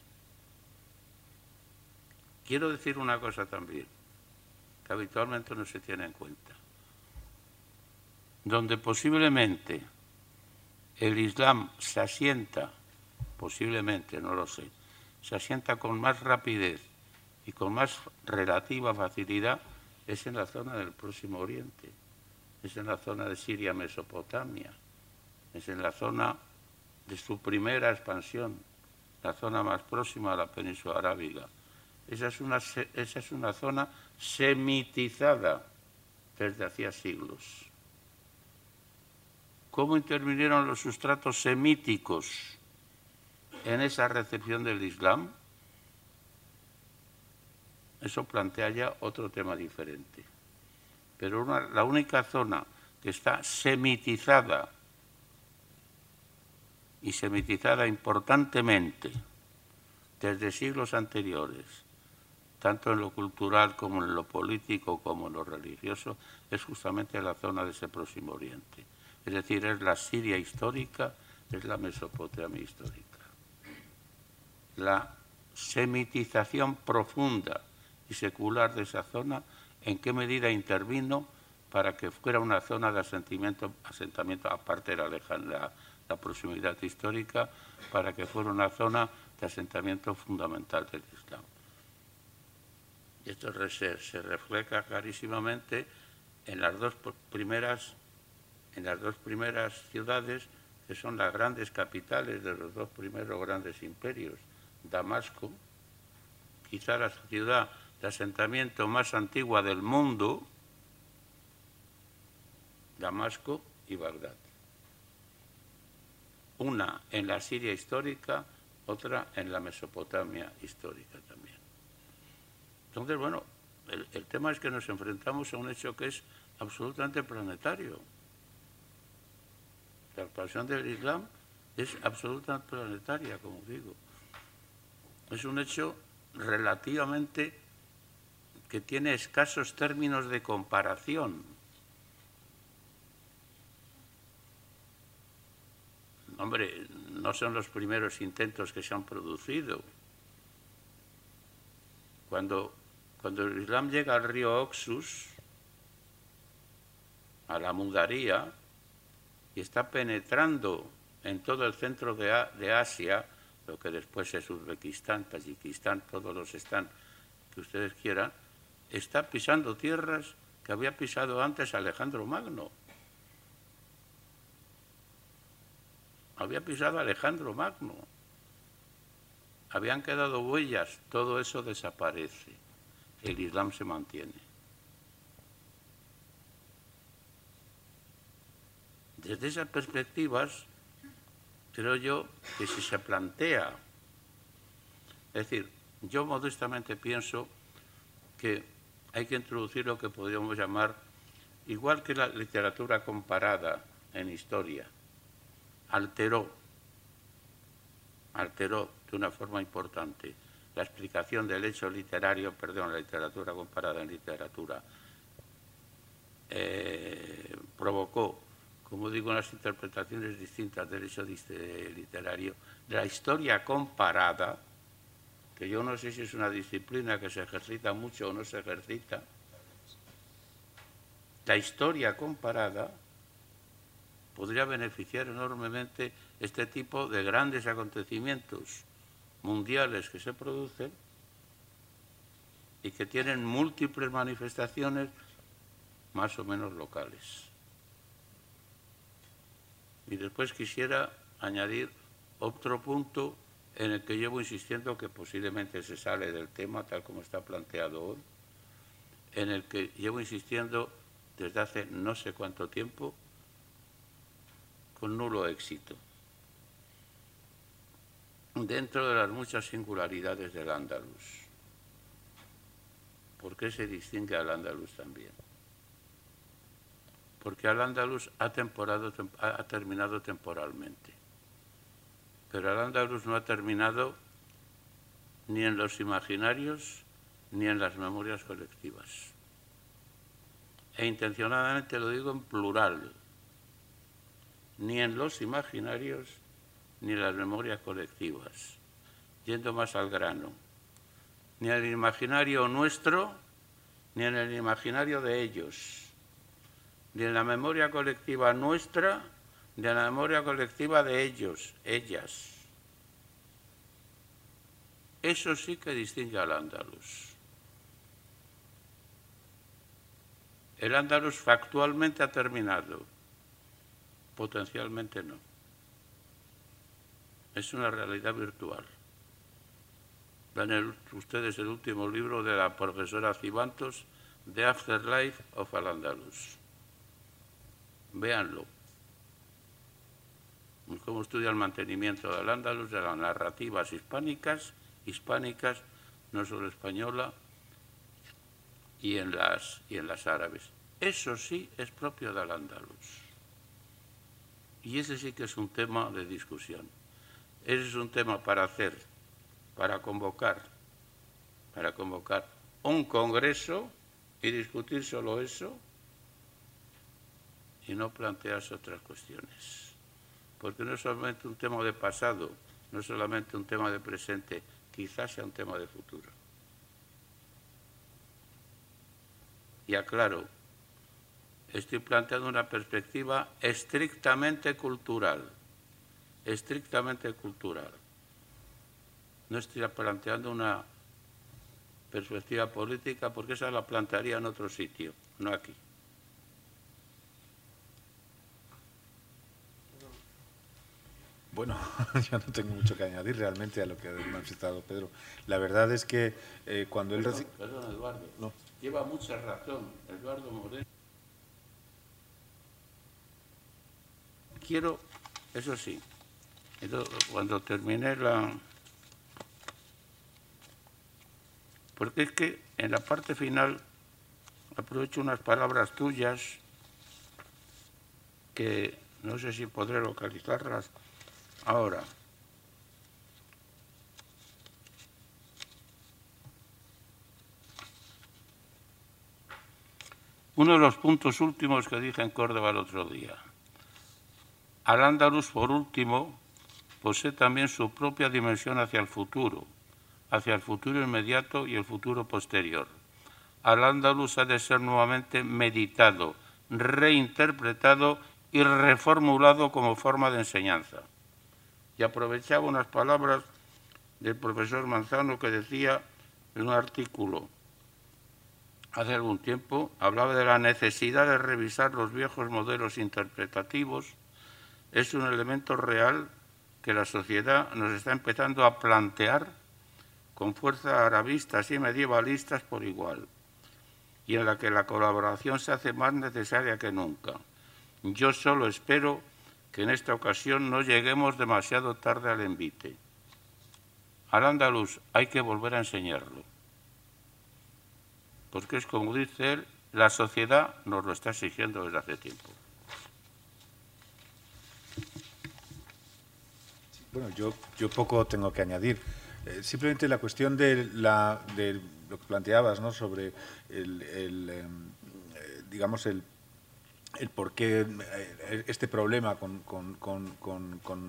Quiero decir una cosa también, que habitualmente no se tiene en cuenta. Donde posiblemente el Islam se asienta, posiblemente, no lo sé, se asienta con más rapidez y con más relativa facilidad es en la zona del Próximo Oriente, es en la zona de Siria, Mesopotamia, es en la zona de su primera expansión, la zona más próxima a la península arábiga. Esa es una, esa es una zona semitizada desde hacía siglos. ¿Cómo intervinieron los sustratos semíticos en esa recepción del Islam, eso plantea ya otro tema diferente. Pero la única zona que está semitizada y semitizada importantemente desde siglos anteriores, tanto en lo cultural como en lo político como en lo religioso, es justamente la zona de ese Próximo Oriente. Es decir, es la Siria histórica, es la Mesopotamia histórica. La semitización profunda y secular de esa zona, ¿en qué medida intervino para que fuera una zona de asentamiento, asentamiento aparte de la, la proximidad histórica, para que fuera una zona de asentamiento fundamental del Islam? Y esto se, refleja clarísimamente en las dos primeras en las dos primeras ciudades que son las grandes capitales de los dos primeros grandes imperios, Damasco, quizá la ciudad de asentamiento más antigua del mundo, Damasco y Bagdad. Una en la Siria histórica, otra en la Mesopotamia histórica también. Entonces, bueno, el, tema es que nos enfrentamos a un hecho que es absolutamente planetario. La expansión del Islam es absolutamente planetaria, como digo. Es un hecho relativamente que tiene escasos términos de comparación. Hombre, no son los primeros intentos que se han producido. Cuando, cuando el Islam llega al río Oxus, a la Mudaría, y está penetrando en todo el centro de, de Asia, lo que después es Uzbekistán, Tayikistán, todos los están que ustedes quieran, está pisando tierras que había pisado antes Alejandro Magno. Había pisado Alejandro Magno. Habían quedado huellas, todo eso desaparece. El Islam se mantiene. Desde esas perspectivas, creo yo que si se plantea, es decir, yo modestamente pienso que hay que introducir lo que podríamos llamar, igual que la literatura comparada en historia, alteró, alteró de una forma importante la explicación del hecho literario, perdón, la literatura comparada en literatura, eh, provocó, como digo, unas interpretaciones distintas del hecho literario, de la historia comparada, que yo no sé si es una disciplina que se ejercita mucho o no se ejercita, la historia comparada podría beneficiar enormemente este tipo de grandes acontecimientos mundiales que se producen y que tienen múltiples manifestaciones más o menos locales. Y después quisiera añadir otro punto en el que llevo insistiendo que posiblemente se sale del tema tal como está planteado hoy, en el que llevo insistiendo desde hace no sé cuánto tiempo con nulo éxito dentro de las muchas singularidades del andaluz. ¿Por qué se distingue al andaluz también? Porque al andaluz ha, terminado temporalmente, pero al andaluz no ha terminado ni en los imaginarios ni en las memorias colectivas. E intencionadamente lo digo en plural, ni en los imaginarios ni las memorias colectivas, yendo más al grano, ni en el imaginario nuestro, ni en el imaginario de ellos, en la memoria colectiva nuestra, en la memoria colectiva de ellos, ellas. Eso sí que distingue al andaluz. El andaluz factualmente ha terminado, potencialmente no es una realidad virtual. Ven ustedes el último libro de la profesora Cibantos, The Afterlife of Al-Andalus. Véanlo. Cómo estudia el mantenimiento del Andalus, de las narrativas hispánicas, hispánicas, no solo española, y en las, y en las árabes. Eso sí es propio del Andalus. Y ese sí que es un tema de discusión. Ese es un tema para hacer, para convocar, para convocar un congreso y discutir solo eso y no plantearse otras cuestiones. Porque no es solamente un tema de pasado, no es solamente un tema de presente, quizás sea un tema de futuro. Y aclaro, estoy planteando una perspectiva estrictamente cultural, estrictamente cultural. No estoy planteando una perspectiva política porque esa la plantearía en otro sitio, no aquí. Bueno, yo no tengo mucho que añadir realmente a lo que ha manifestado Pedro. La verdad es que eh, cuando él... Perdón, perdón, Eduardo. No. Lleva mucha razón Eduardo Moreno. Quiero, eso sí, cuando terminé la... Porque es que en la parte final aprovecho unas palabras tuyas que no sé si podré localizarlas Ahora, uno de los puntos últimos que dije en Córdoba el otro día. Al andaluz, por último, posee también su propia dimensión hacia el futuro, hacia el futuro inmediato y el futuro posterior. Al andaluz ha de ser nuevamente meditado, reinterpretado y reformulado como forma de enseñanza y aprovechaba unas palabras del profesor Manzano que decía en un artículo hace algún tiempo, hablaba de la necesidad de revisar los viejos modelos interpretativos. Es un elemento real que la sociedad nos está empezando a plantear con fuerzas arabistas y medievalistas por igual, y en la que la colaboración se hace más necesaria que nunca. Yo solo espero en esta ocasión no lleguemos demasiado tarde al envite. Al andaluz hay que volver a enseñarlo, porque es como dice él, la sociedad nos lo está exigiendo desde hace tiempo. Bueno, yo, yo poco tengo que añadir. Eh, simplemente la cuestión de, la, de lo que planteabas, ¿no? Sobre el, el em, eh, digamos, el el por qué eh, este problema con,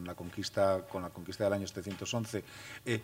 la conquista con la conquista del año 711 eh,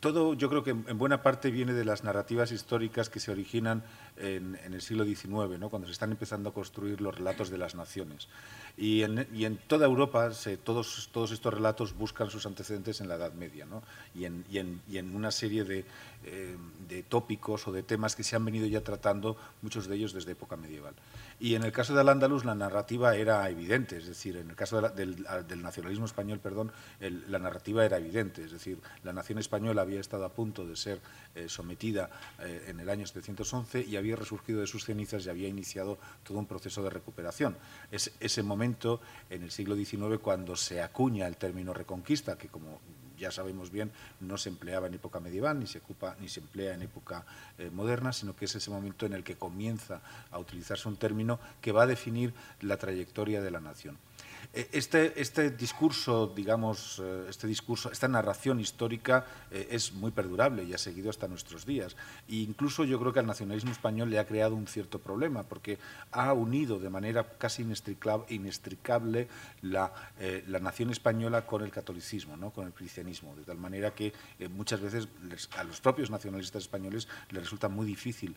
todo yo creo que en buena parte viene de las narrativas históricas que se originan en, el siglo XIX ¿no? cuando se están empezando a construir los relatos de las naciones y en, toda Europa todos, todos estos relatos buscan sus antecedentes en la Edad Media ¿no? y, en, una serie de, de tópicos o de temas que se han venido ya tratando muchos de ellos desde época medieval y en el caso de Al-Ándalus la narrativa era evidente, es decir, en el caso del, nacionalismo español, perdón, la narrativa era evidente, es decir, la nación española había estado a punto de ser eh, sometida eh, en el año 711 y había resurgido de sus cenizas y había iniciado todo un proceso de recuperación. Es ese momento en el siglo XIX cuando se acuña el término reconquista, que como ya sabemos bien, no se empleaba en época medieval, ni se, ocupa, ni se emplea en época eh, moderna, sino que es ese momento en el que comienza a utilizarse un término que va a definir la trayectoria de la nación. Eh, este, este, discurso, digamos, eh, este discurso, esta narración histórica eh, es muy perdurable y ha seguido hasta nuestros días. E incluso yo creo que al nacionalismo español le ha creado un cierto problema, porque ha unido de manera casi inextricable la, la nación española con el catolicismo, ¿no? con el cristianismo, de tal manera que muchas veces a los propios nacionalistas españoles les resulta muy difícil,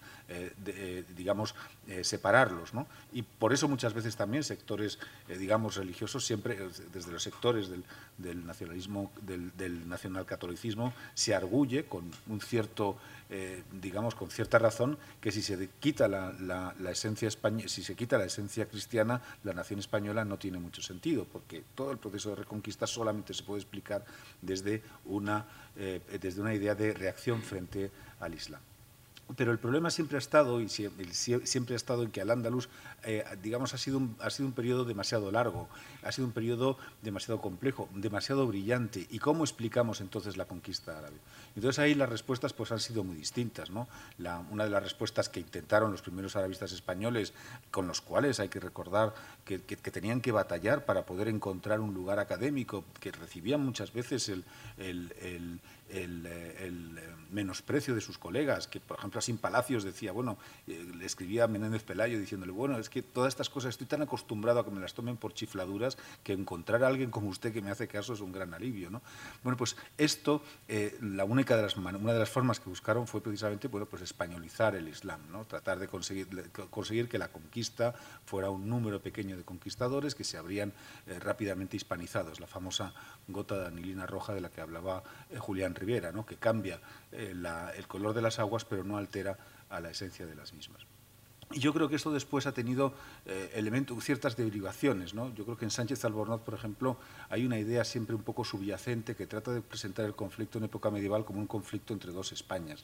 digamos, separarlos. ¿no? Y por eso muchas veces también sectores, digamos, religiosos, siempre, eh, desde los sectores del, nacionalismo, del, nacionalcatolicismo, se arguye con un cierto, eh, digamos, con cierta razón, que si se quita la, esencia si se quita la esencia cristiana, la nación española no tiene mucho sentido, porque todo el proceso de reconquista solamente se puede explicar desde una, eh, desde una idea de reacción frente al Islam. Pero el problema siempre ha estado, y siempre ha estado en que al andaluz, eh, digamos, ha sido, un, ha sido un periodo demasiado largo, ha sido un periodo demasiado complejo, demasiado brillante. ¿Y cómo explicamos entonces la conquista árabe? Entonces ahí las respuestas pues, han sido muy distintas. ¿no? una de las respuestas que intentaron los primeros arabistas españoles, con los cuales hay que recordar que, tenían que batallar para poder encontrar un lugar académico, que recibían muchas veces el, el el, eh, eh, menosprecio de sus colegas, que por ejemplo Sin Palacios decía, bueno, eh, le escribía a Menéndez Pelayo diciéndole, bueno, es que todas estas cosas estoy tan acostumbrado a que me las tomen por chifladuras que encontrar a alguien como usted que me hace caso es un gran alivio. ¿no? Bueno, pues esto, la única de las, una de las formas que buscaron fue precisamente bueno, pues españolizar el Islam, ¿no? tratar de conseguir, conseguir que la conquista fuera un número pequeño de conquistadores que se habrían rápidamente hispanizados, la famosa gota de anilina roja de la que hablaba Julián ¿no? que cambia eh, el color de las aguas pero no altera a la esencia de las mismas. Y yo creo que esto después ha tenido eh, ciertas derivaciones. ¿no? Yo creo que en Sánchez Albornoz, por ejemplo, hay una idea siempre un poco subyacente que trata de presentar el conflicto en época medieval como un conflicto entre dos Españas.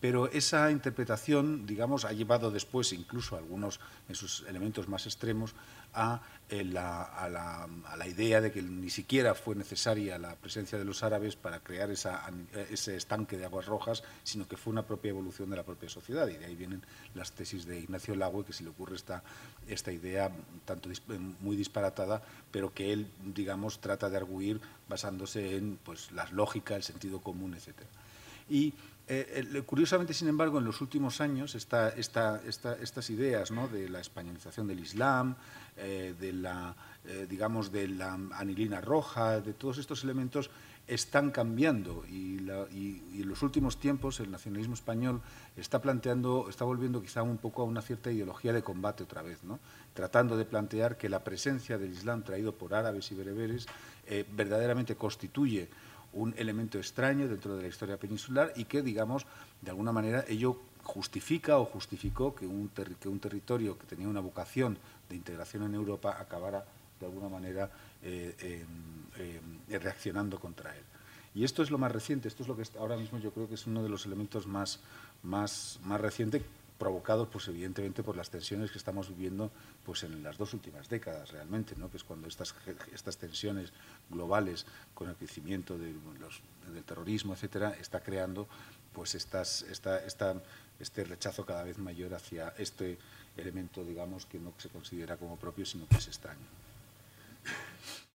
Pero esa interpretación, digamos, ha llevado después, incluso algunos en sus elementos más extremos, a, eh, la, idea de que ni siquiera fue necesaria la presencia de los árabes para crear ese estanque de aguas rojas, sino que fue una propia evolución de la propia sociedad. Y de ahí vienen las tesis de Ignacio Lago, que se le ocurre esta, idea tanto muy disparatada, pero que él, digamos, trata de arguir basándose en pues, las lógicas, el sentido común, etc. Y eh, curiosamente, sin embargo, en los últimos años estas ideas de la españolización del Islam, eh, de la, eh, digamos, de la anilina roja, de todos estos elementos están cambiando y, en los últimos tiempos el nacionalismo español está planteando, está volviendo quizá un poco a una cierta ideología de combate otra vez, ¿no? tratando de plantear que la presencia del Islam traído por árabes y bereberes verdaderamente constituye un elemento extraño dentro de la historia peninsular y que, digamos, de alguna manera ello justifica o justificó que un, que un territorio que tenía una vocación de integración en Europa acabara de alguna manera eh, reaccionando contra él. Y esto es lo más reciente, esto es lo que ahora mismo yo creo que es uno de los elementos más, más, más recientes provocados pues evidentemente por las tensiones que estamos viviendo pues en las dos últimas décadas realmente, ¿no? que es cuando estas, estas tensiones globales con el crecimiento del terrorismo, etcétera, está creando pues estas, esta, esta, este rechazo cada vez mayor hacia este elemento, digamos, que no se considera como propio, sino que es extraño.